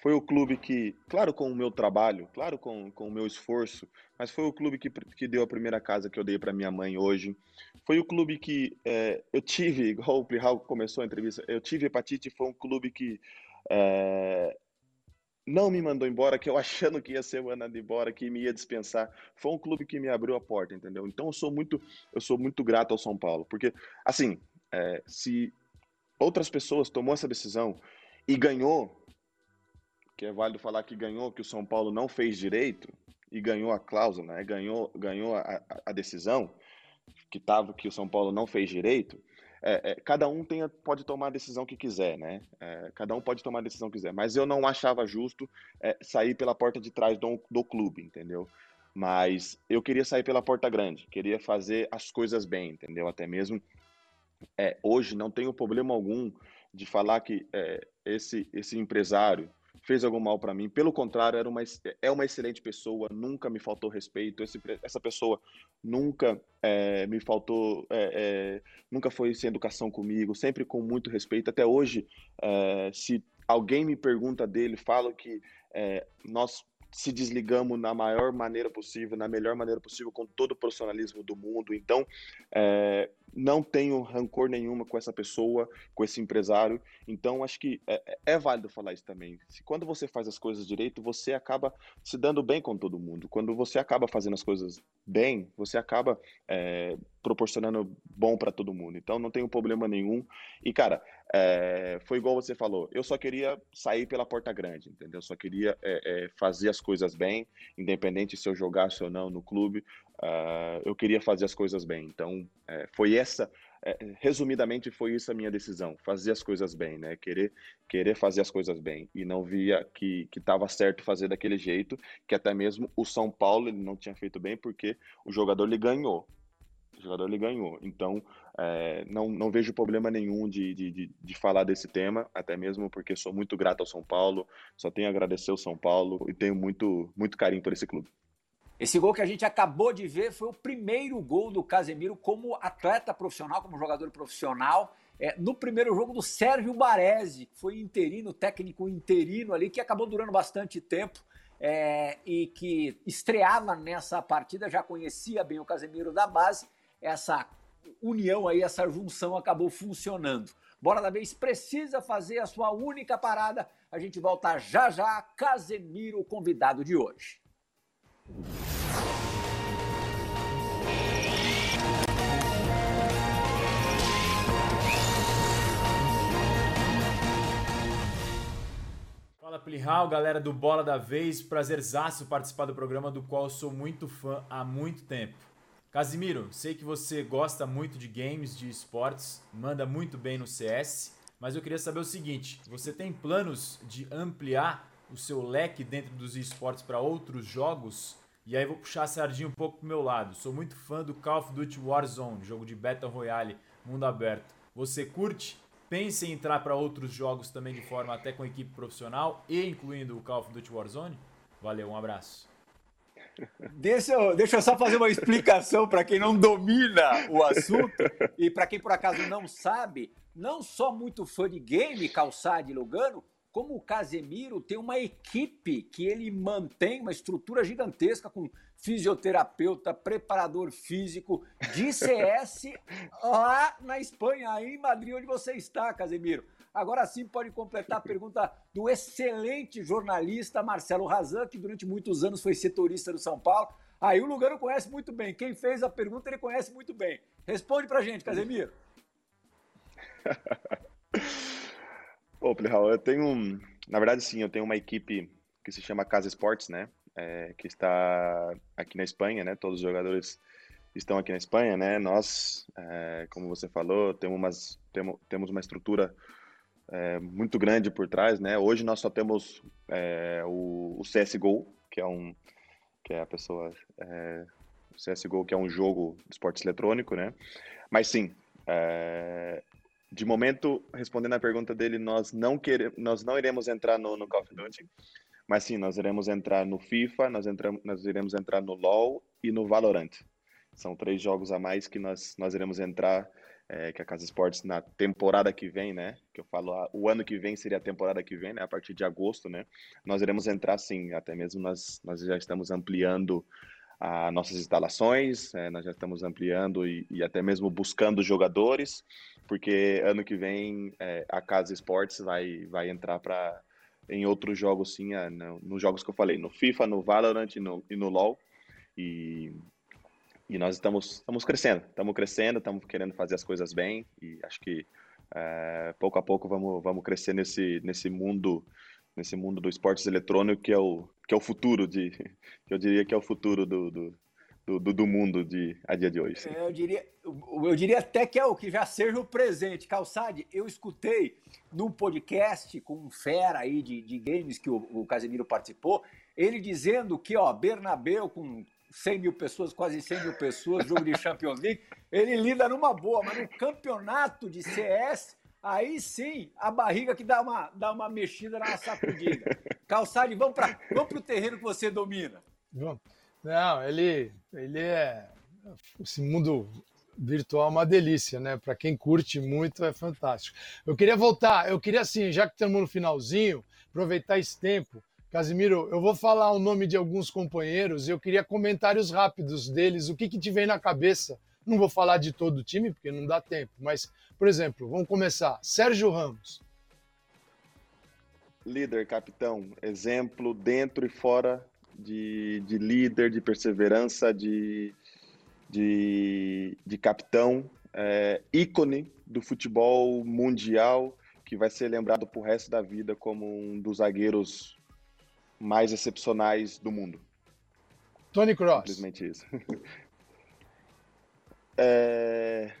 foi o clube que, claro, com o meu trabalho, claro, com, com o meu esforço, mas foi o clube que, que deu a primeira casa que eu dei para minha mãe hoje. Foi o clube que é, eu tive, igual o Plihal começou a entrevista, eu tive hepatite, foi um clube que é, não me mandou embora, que eu <laughs> achando que ia ser mandado embora, que me ia dispensar. Foi um clube que me abriu a porta, entendeu? Então eu sou muito, eu sou muito grato ao São Paulo, porque assim, é, se outras pessoas tomou essa decisão e ganhou, que é válido falar que ganhou, que o São Paulo não fez direito e ganhou a cláusula, né? ganhou, ganhou a, a decisão que tava que o São Paulo não fez direito é, é, cada um tem, pode tomar a decisão que quiser, né? É, cada um pode tomar a decisão que quiser. Mas eu não achava justo é, sair pela porta de trás do, do clube, entendeu? Mas eu queria sair pela porta grande, queria fazer as coisas bem, entendeu? Até mesmo é, hoje não tenho problema algum de falar que é, esse, esse empresário fez algum mal para mim. Pelo contrário, era uma, é uma excelente pessoa, nunca me faltou respeito. Esse, essa pessoa nunca é, me faltou, é, é, nunca foi sem educação comigo, sempre com muito respeito. Até hoje, é, se alguém me pergunta dele, falo que é, nós se desligamos na maior maneira possível, na melhor maneira possível, com todo o profissionalismo do mundo. Então, é, não tenho rancor nenhuma com essa pessoa, com esse empresário. Então, acho que é, é, válido falar isso também. Se quando você faz as coisas direito, você acaba se dando bem com todo mundo. Quando você acaba fazendo as coisas bem, você acaba é, proporcionando bom para todo mundo. Então, não tenho problema nenhum. E, cara, é, foi igual você falou. Eu só queria sair pela porta grande, entendeu? Eu só queria é, é, fazer as coisas bem, independente se eu jogasse ou não no clube. Uh, eu queria fazer as coisas bem. Então, é, foi essa, é, resumidamente, foi isso a minha decisão: fazer as coisas bem, né? Querer, querer fazer as coisas bem. E não via que estava certo fazer daquele jeito, que até mesmo o São Paulo ele não tinha feito bem, porque o jogador ele ganhou. O jogador ele ganhou. Então, é, não, não vejo problema nenhum de, de, de, falar desse tema, até mesmo porque sou muito grato ao São Paulo, só tenho a agradecer ao São Paulo e tenho muito, muito carinho por esse clube. Esse gol que a gente acabou de ver foi o primeiro gol do Casemiro como atleta profissional, como jogador profissional. É, no primeiro jogo do Sérgio Baresi, que foi interino, técnico interino ali, que acabou durando bastante tempo é, e que estreava nessa partida, já conhecia bem o Casemiro da base essa união aí, essa junção acabou funcionando. Bora da vez precisa fazer a sua única parada. A gente volta já já. Casemiro, convidado de hoje. Fala Plihal, galera do Bola da Vez, prazerzaço participar do programa do qual sou muito fã há muito tempo. Casimiro, sei que você gosta muito de games, de esportes, manda muito bem no CS, mas eu queria saber o seguinte: você tem planos de ampliar o seu leque dentro dos esportes para outros jogos? E aí vou puxar a sardinha um pouco pro meu lado. Sou muito fã do Call of Duty Warzone, jogo de Battle Royale, mundo aberto. Você curte? Pense em entrar para outros jogos também de forma até com equipe profissional e incluindo o Call of Duty Warzone? Valeu, um abraço. Deixa eu, deixa eu só fazer uma explicação para quem não domina o assunto e para quem por acaso não sabe, não só muito fã de game, Calçade e Lugano, como o Casemiro tem uma equipe que ele mantém, uma estrutura gigantesca com fisioterapeuta, preparador físico de CS lá na Espanha, aí em Madrid, onde você está, Casemiro. Agora sim pode completar a pergunta do excelente jornalista Marcelo Razan, que durante muitos anos foi setorista do São Paulo. Aí o Lugano conhece muito bem. Quem fez a pergunta, ele conhece muito bem. Responde pra gente, Casemiro. <laughs> Ô, Plihal, eu tenho, na verdade, sim, eu tenho uma equipe que se chama Casa Esportes, né? É, que está aqui na Espanha, né? Todos os jogadores estão aqui na Espanha, né? Nós, é, como você falou, temos, umas, temos, temos uma estrutura é, muito grande por trás, né? Hoje nós só temos é, o, o, CSGO, que é um que é a pessoa é, o CSGO, que é um jogo de esporte eletrônico, né? Mas sim, é, de momento, respondendo a pergunta dele, nós não queremos, nós não iremos entrar no, no Call of Duty, mas sim, nós iremos entrar no FIFA, nós, entramos, nós iremos entrar no LoL e no Valorant. São três jogos a mais que nós, nós iremos entrar, é, que a Casa Esportes na temporada que vem, né? Que eu falo, o ano que vem seria a temporada que vem, né? A partir de agosto, né? Nós iremos entrar sim, até mesmo nós, nós já estamos ampliando as nossas instalações, é, nós já estamos ampliando e, e, até mesmo buscando jogadores, porque ano que vem é, a Casa Esportes vai, vai entrar para em outros jogos, sim, é, no, nos jogos que eu falei, no FIFA, no Valorant e no, e no LoL. E, e nós estamos, estamos crescendo, estamos crescendo, estamos querendo fazer as coisas bem e acho que é, pouco a pouco vamos, vamos crescer nesse, nesse mundo nesse mundo do esportes eletrônico que é o que é o futuro de <laughs> que eu diria que é o futuro do, do, do, do mundo de a dia de hoje. É, eu diria eu diria até que é o que já seja o presente. Calçade, eu escutei num podcast com um fera aí de, de games que o, o Casemiro participou, ele dizendo que ó Bernabeu com 100 mil pessoas, quase 100 mil pessoas, jogo de Champions League, ele lida numa boa, mas no campeonato de CS Aí sim, a barriga que dá uma, dá uma mexida na sacudida. Calçade, vamos para vamos o terreno que você domina. Não, ele, ele é. Esse mundo virtual é uma delícia, né? Para quem curte muito, é fantástico. Eu queria voltar, eu queria assim, já que estamos no finalzinho, aproveitar esse tempo. Casimiro, eu vou falar o nome de alguns companheiros e eu queria comentários rápidos deles, o que, que te vem na cabeça não vou falar de todo o time, porque não dá tempo, mas, por exemplo, vamos começar. Sérgio Ramos. Líder, capitão, exemplo dentro e fora de, de líder, de perseverança, de, de, de capitão, é, ícone do futebol mundial, que vai ser lembrado pro resto da vida como um dos zagueiros mais excepcionais do mundo. Tony Cross. Simplesmente isso. <laughs> É...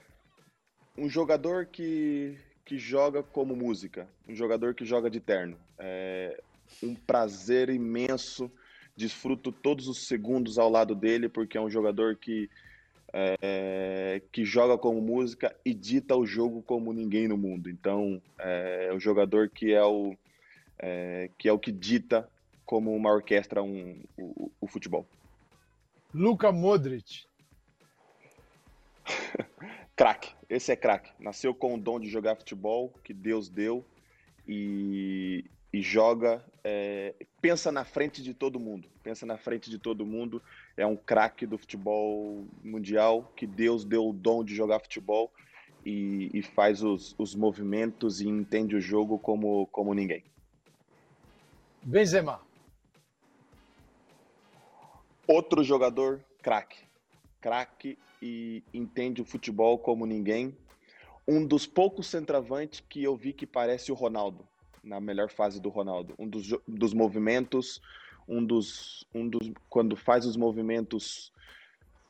Um jogador que, que joga como música, um jogador que joga de terno. É um prazer imenso, desfruto todos os segundos ao lado dele, porque é um jogador que, é, que joga como música e dita o jogo como ninguém no mundo. Então, é, é um jogador que é o, é, que, é o que dita como uma orquestra um, o, o futebol. Luka Modric. <laughs> craque, esse é craque. Nasceu com o dom de jogar futebol que Deus deu e, e joga, é, pensa na frente de todo mundo. Pensa na frente de todo mundo. É um craque do futebol mundial que Deus deu o dom de jogar futebol e, e faz os, os movimentos e entende o jogo como, como ninguém. Benzema. Outro jogador craque. Craque e entende o futebol como ninguém. Um dos poucos centroavantes que eu vi que parece o Ronaldo. na melhor fase do Ronaldo. Um dos, dos movimentos, um dos, um dos. Quando faz os movimentos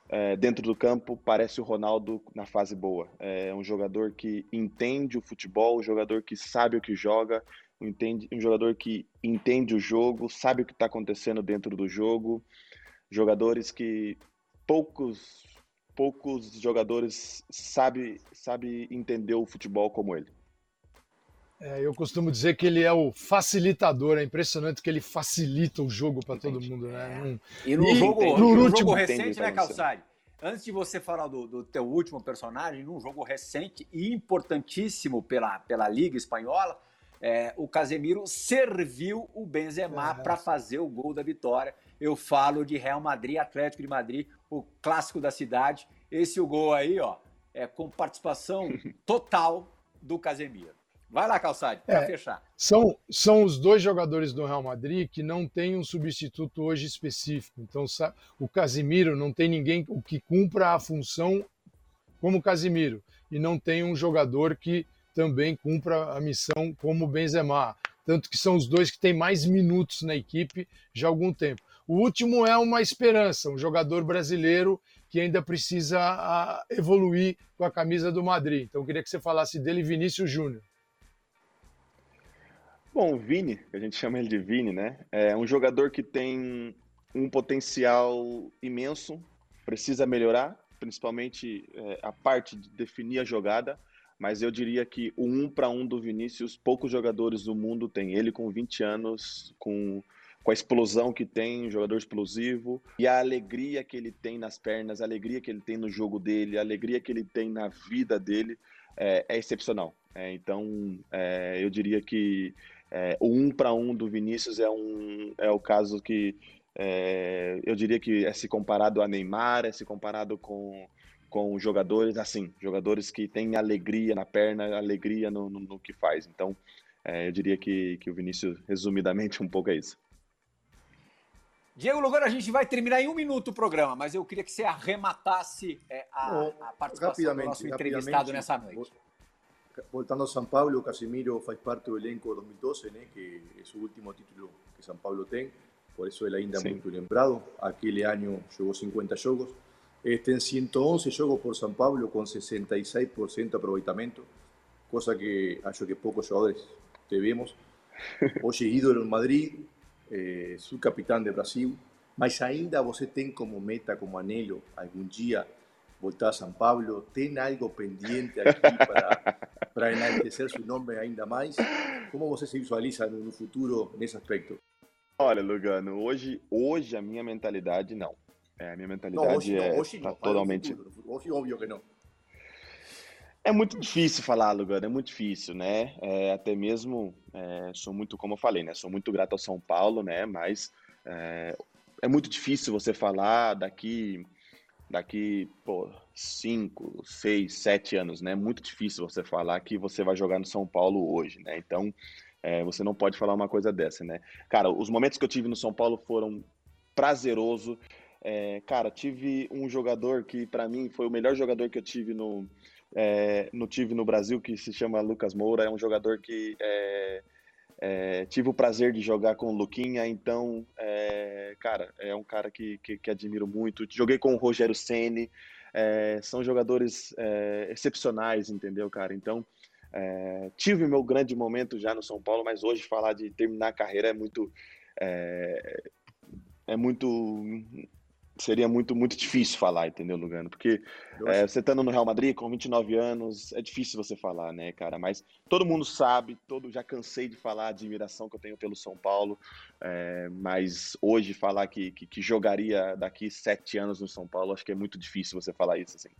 é, dentro do campo, parece o Ronaldo na fase boa. É um jogador que entende o futebol, um jogador que sabe o que joga, entende, um jogador que entende o jogo, sabe o que está acontecendo dentro do jogo. Jogadores que poucos poucos jogadores sabe sabe entender o futebol como ele. É, eu costumo dizer que ele é o facilitador. É impressionante que ele facilita o jogo para todo mundo, né? E no, e, jogo, no, no último recente, né, Calçari? Antes de você falar do, do teu último personagem, num jogo recente e importantíssimo pela, pela Liga Espanhola, é, o Casemiro serviu o Benzema é. para fazer o gol da vitória. Eu falo de Real Madrid, Atlético de Madrid, o clássico da cidade. Esse o gol aí, ó, é com participação <laughs> total do Casemiro. Vai lá, Calçade, para é, fechar. São, são os dois jogadores do Real Madrid que não tem um substituto hoje específico. Então, o Casimiro não tem ninguém que cumpra a função como Casimiro. E não tem um jogador que também cumpra a missão como Benzema. Tanto que são os dois que têm mais minutos na equipe já há algum tempo. O último é uma esperança, um jogador brasileiro que ainda precisa evoluir com a camisa do Madrid. Então, eu queria que você falasse dele, Vinícius Júnior. Bom, o Vini, a gente chama ele de Vini, né? É um jogador que tem um potencial imenso, precisa melhorar, principalmente é, a parte de definir a jogada, mas eu diria que o um para um do Vinícius, poucos jogadores do mundo têm. Ele com 20 anos, com, com a explosão que tem, jogador explosivo, e a alegria que ele tem nas pernas, a alegria que ele tem no jogo dele, a alegria que ele tem na vida dele, é, é excepcional. É, então, é, eu diria que é, o um para um do Vinícius é, um, é o caso que é, eu diria que é se comparado a Neymar, é se comparado com, com jogadores assim, jogadores que têm alegria na perna, alegria no, no, no que faz. Então, é, eu diria que, que o Vinícius, resumidamente, um pouco é isso. Diego Lugano, a gente vai terminar em um minuto o programa, mas eu queria que você arrematasse é, a, a, participação do nosso entrevistado nessa noite. voltando a San Pablo, Casemiro faz parte del elenco 2012, que es su último título que San Pablo tiene, por eso él ainda sí. muy lembrado. Aquel año jugó 50 juegos. Este en 111 juegos por San Pablo con 66% aprovechamiento, cosa que acho que pocos jugadores vemos. <laughs> Hoy ídolo en Madrid, eh, su capitán de Brasil, mas ainda você tem como meta, como anhelo, algún día voltar a San Pablo? ¿Ten algo pendiente aquí para, para enaltecer su nome ainda mais? Como você se visualiza no futuro nesse aspecto? Olha, Lugano, hoje, hoje a minha mentalidade não. É, a minha mentalidade não, hoje é não, hoje tá não, totalmente. Hoje, óbvio que não. É muito difícil falar, Lugano, é muito difícil, né? É, até mesmo, é, sou muito, como eu falei, né? Sou muito grato ao São Paulo, né? Mas é, é muito difícil você falar daqui daqui, pô, cinco, seis, sete anos, né? É muito difícil você falar que você vai jogar no São Paulo hoje, né? Então, é, você não pode falar uma coisa dessa, né? Cara, os momentos que eu tive no São Paulo foram prazeroso. É, cara, tive um jogador que para mim foi o melhor jogador que eu tive no, é, no tive no Brasil, que se chama Lucas Moura. É um jogador que é, é, tive o prazer de jogar com o Luquinha, então, é, cara, é um cara que, que, que, admiro muito. Joguei com o Rogério Ceni, é, são jogadores é, excepcionais, entendeu, cara? Então, tive meu grande momento já no São Paulo, mas hoje falar de terminar a carreira é muito, é muito seria muito, muito difícil falar, entendeu, Lugano? Porque é, você estando no Real Madrid com 29 anos, é difícil você falar, né, cara? Mas todo mundo sabe, todo já cansei de falar a admiração que eu tenho pelo São Paulo, é, mas hoje falar que, que, que, jogaria daqui sete anos no São Paulo, acho que é muito difícil você falar isso, assim.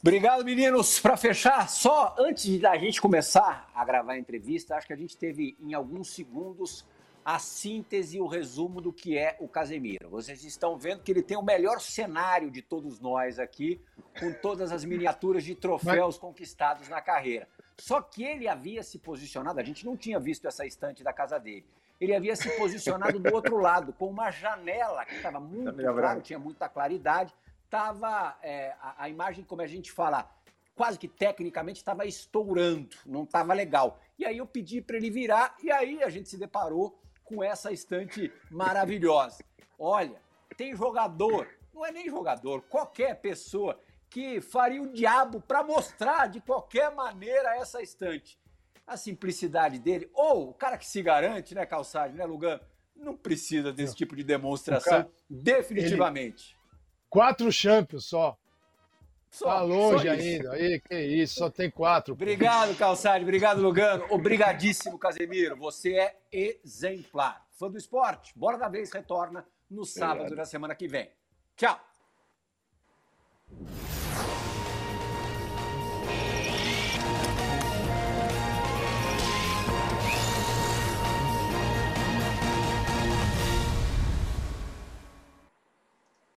Obrigado, meninos. Para fechar, só antes da gente começar a gravar a entrevista, acho que a gente teve em alguns segundos a síntese e o resumo do que é o Casemiro. Vocês estão vendo que ele tem o melhor cenário de todos nós aqui, com todas as miniaturas de troféus conquistados na carreira. Só que ele havia se posicionado, a gente não tinha visto essa estante da casa dele. Ele havia se posicionado do outro lado, com uma janela que estava muito clara, tinha muita claridade. Estava é, a, a imagem, como a gente fala, quase que tecnicamente estava estourando, não estava legal. E aí eu pedi para ele virar e aí a gente se deparou com essa estante maravilhosa. Olha, tem jogador, não é nem jogador, qualquer pessoa que faria o diabo para mostrar de qualquer maneira essa estante. A simplicidade dele, ou o cara que se garante, né, Calçade, né, Lugano? Não precisa desse tipo de demonstração, cara, definitivamente. Ele... Quatro champions só. Só, tá longe só ainda. Aí, que isso, só tem quatro. Obrigado, Calçade. Obrigado, Lugano. Obrigadíssimo, Casemiro. Você é exemplar. Fã do esporte, Bora da Vez retorna no sábado Obrigado. da semana que vem. Tchau.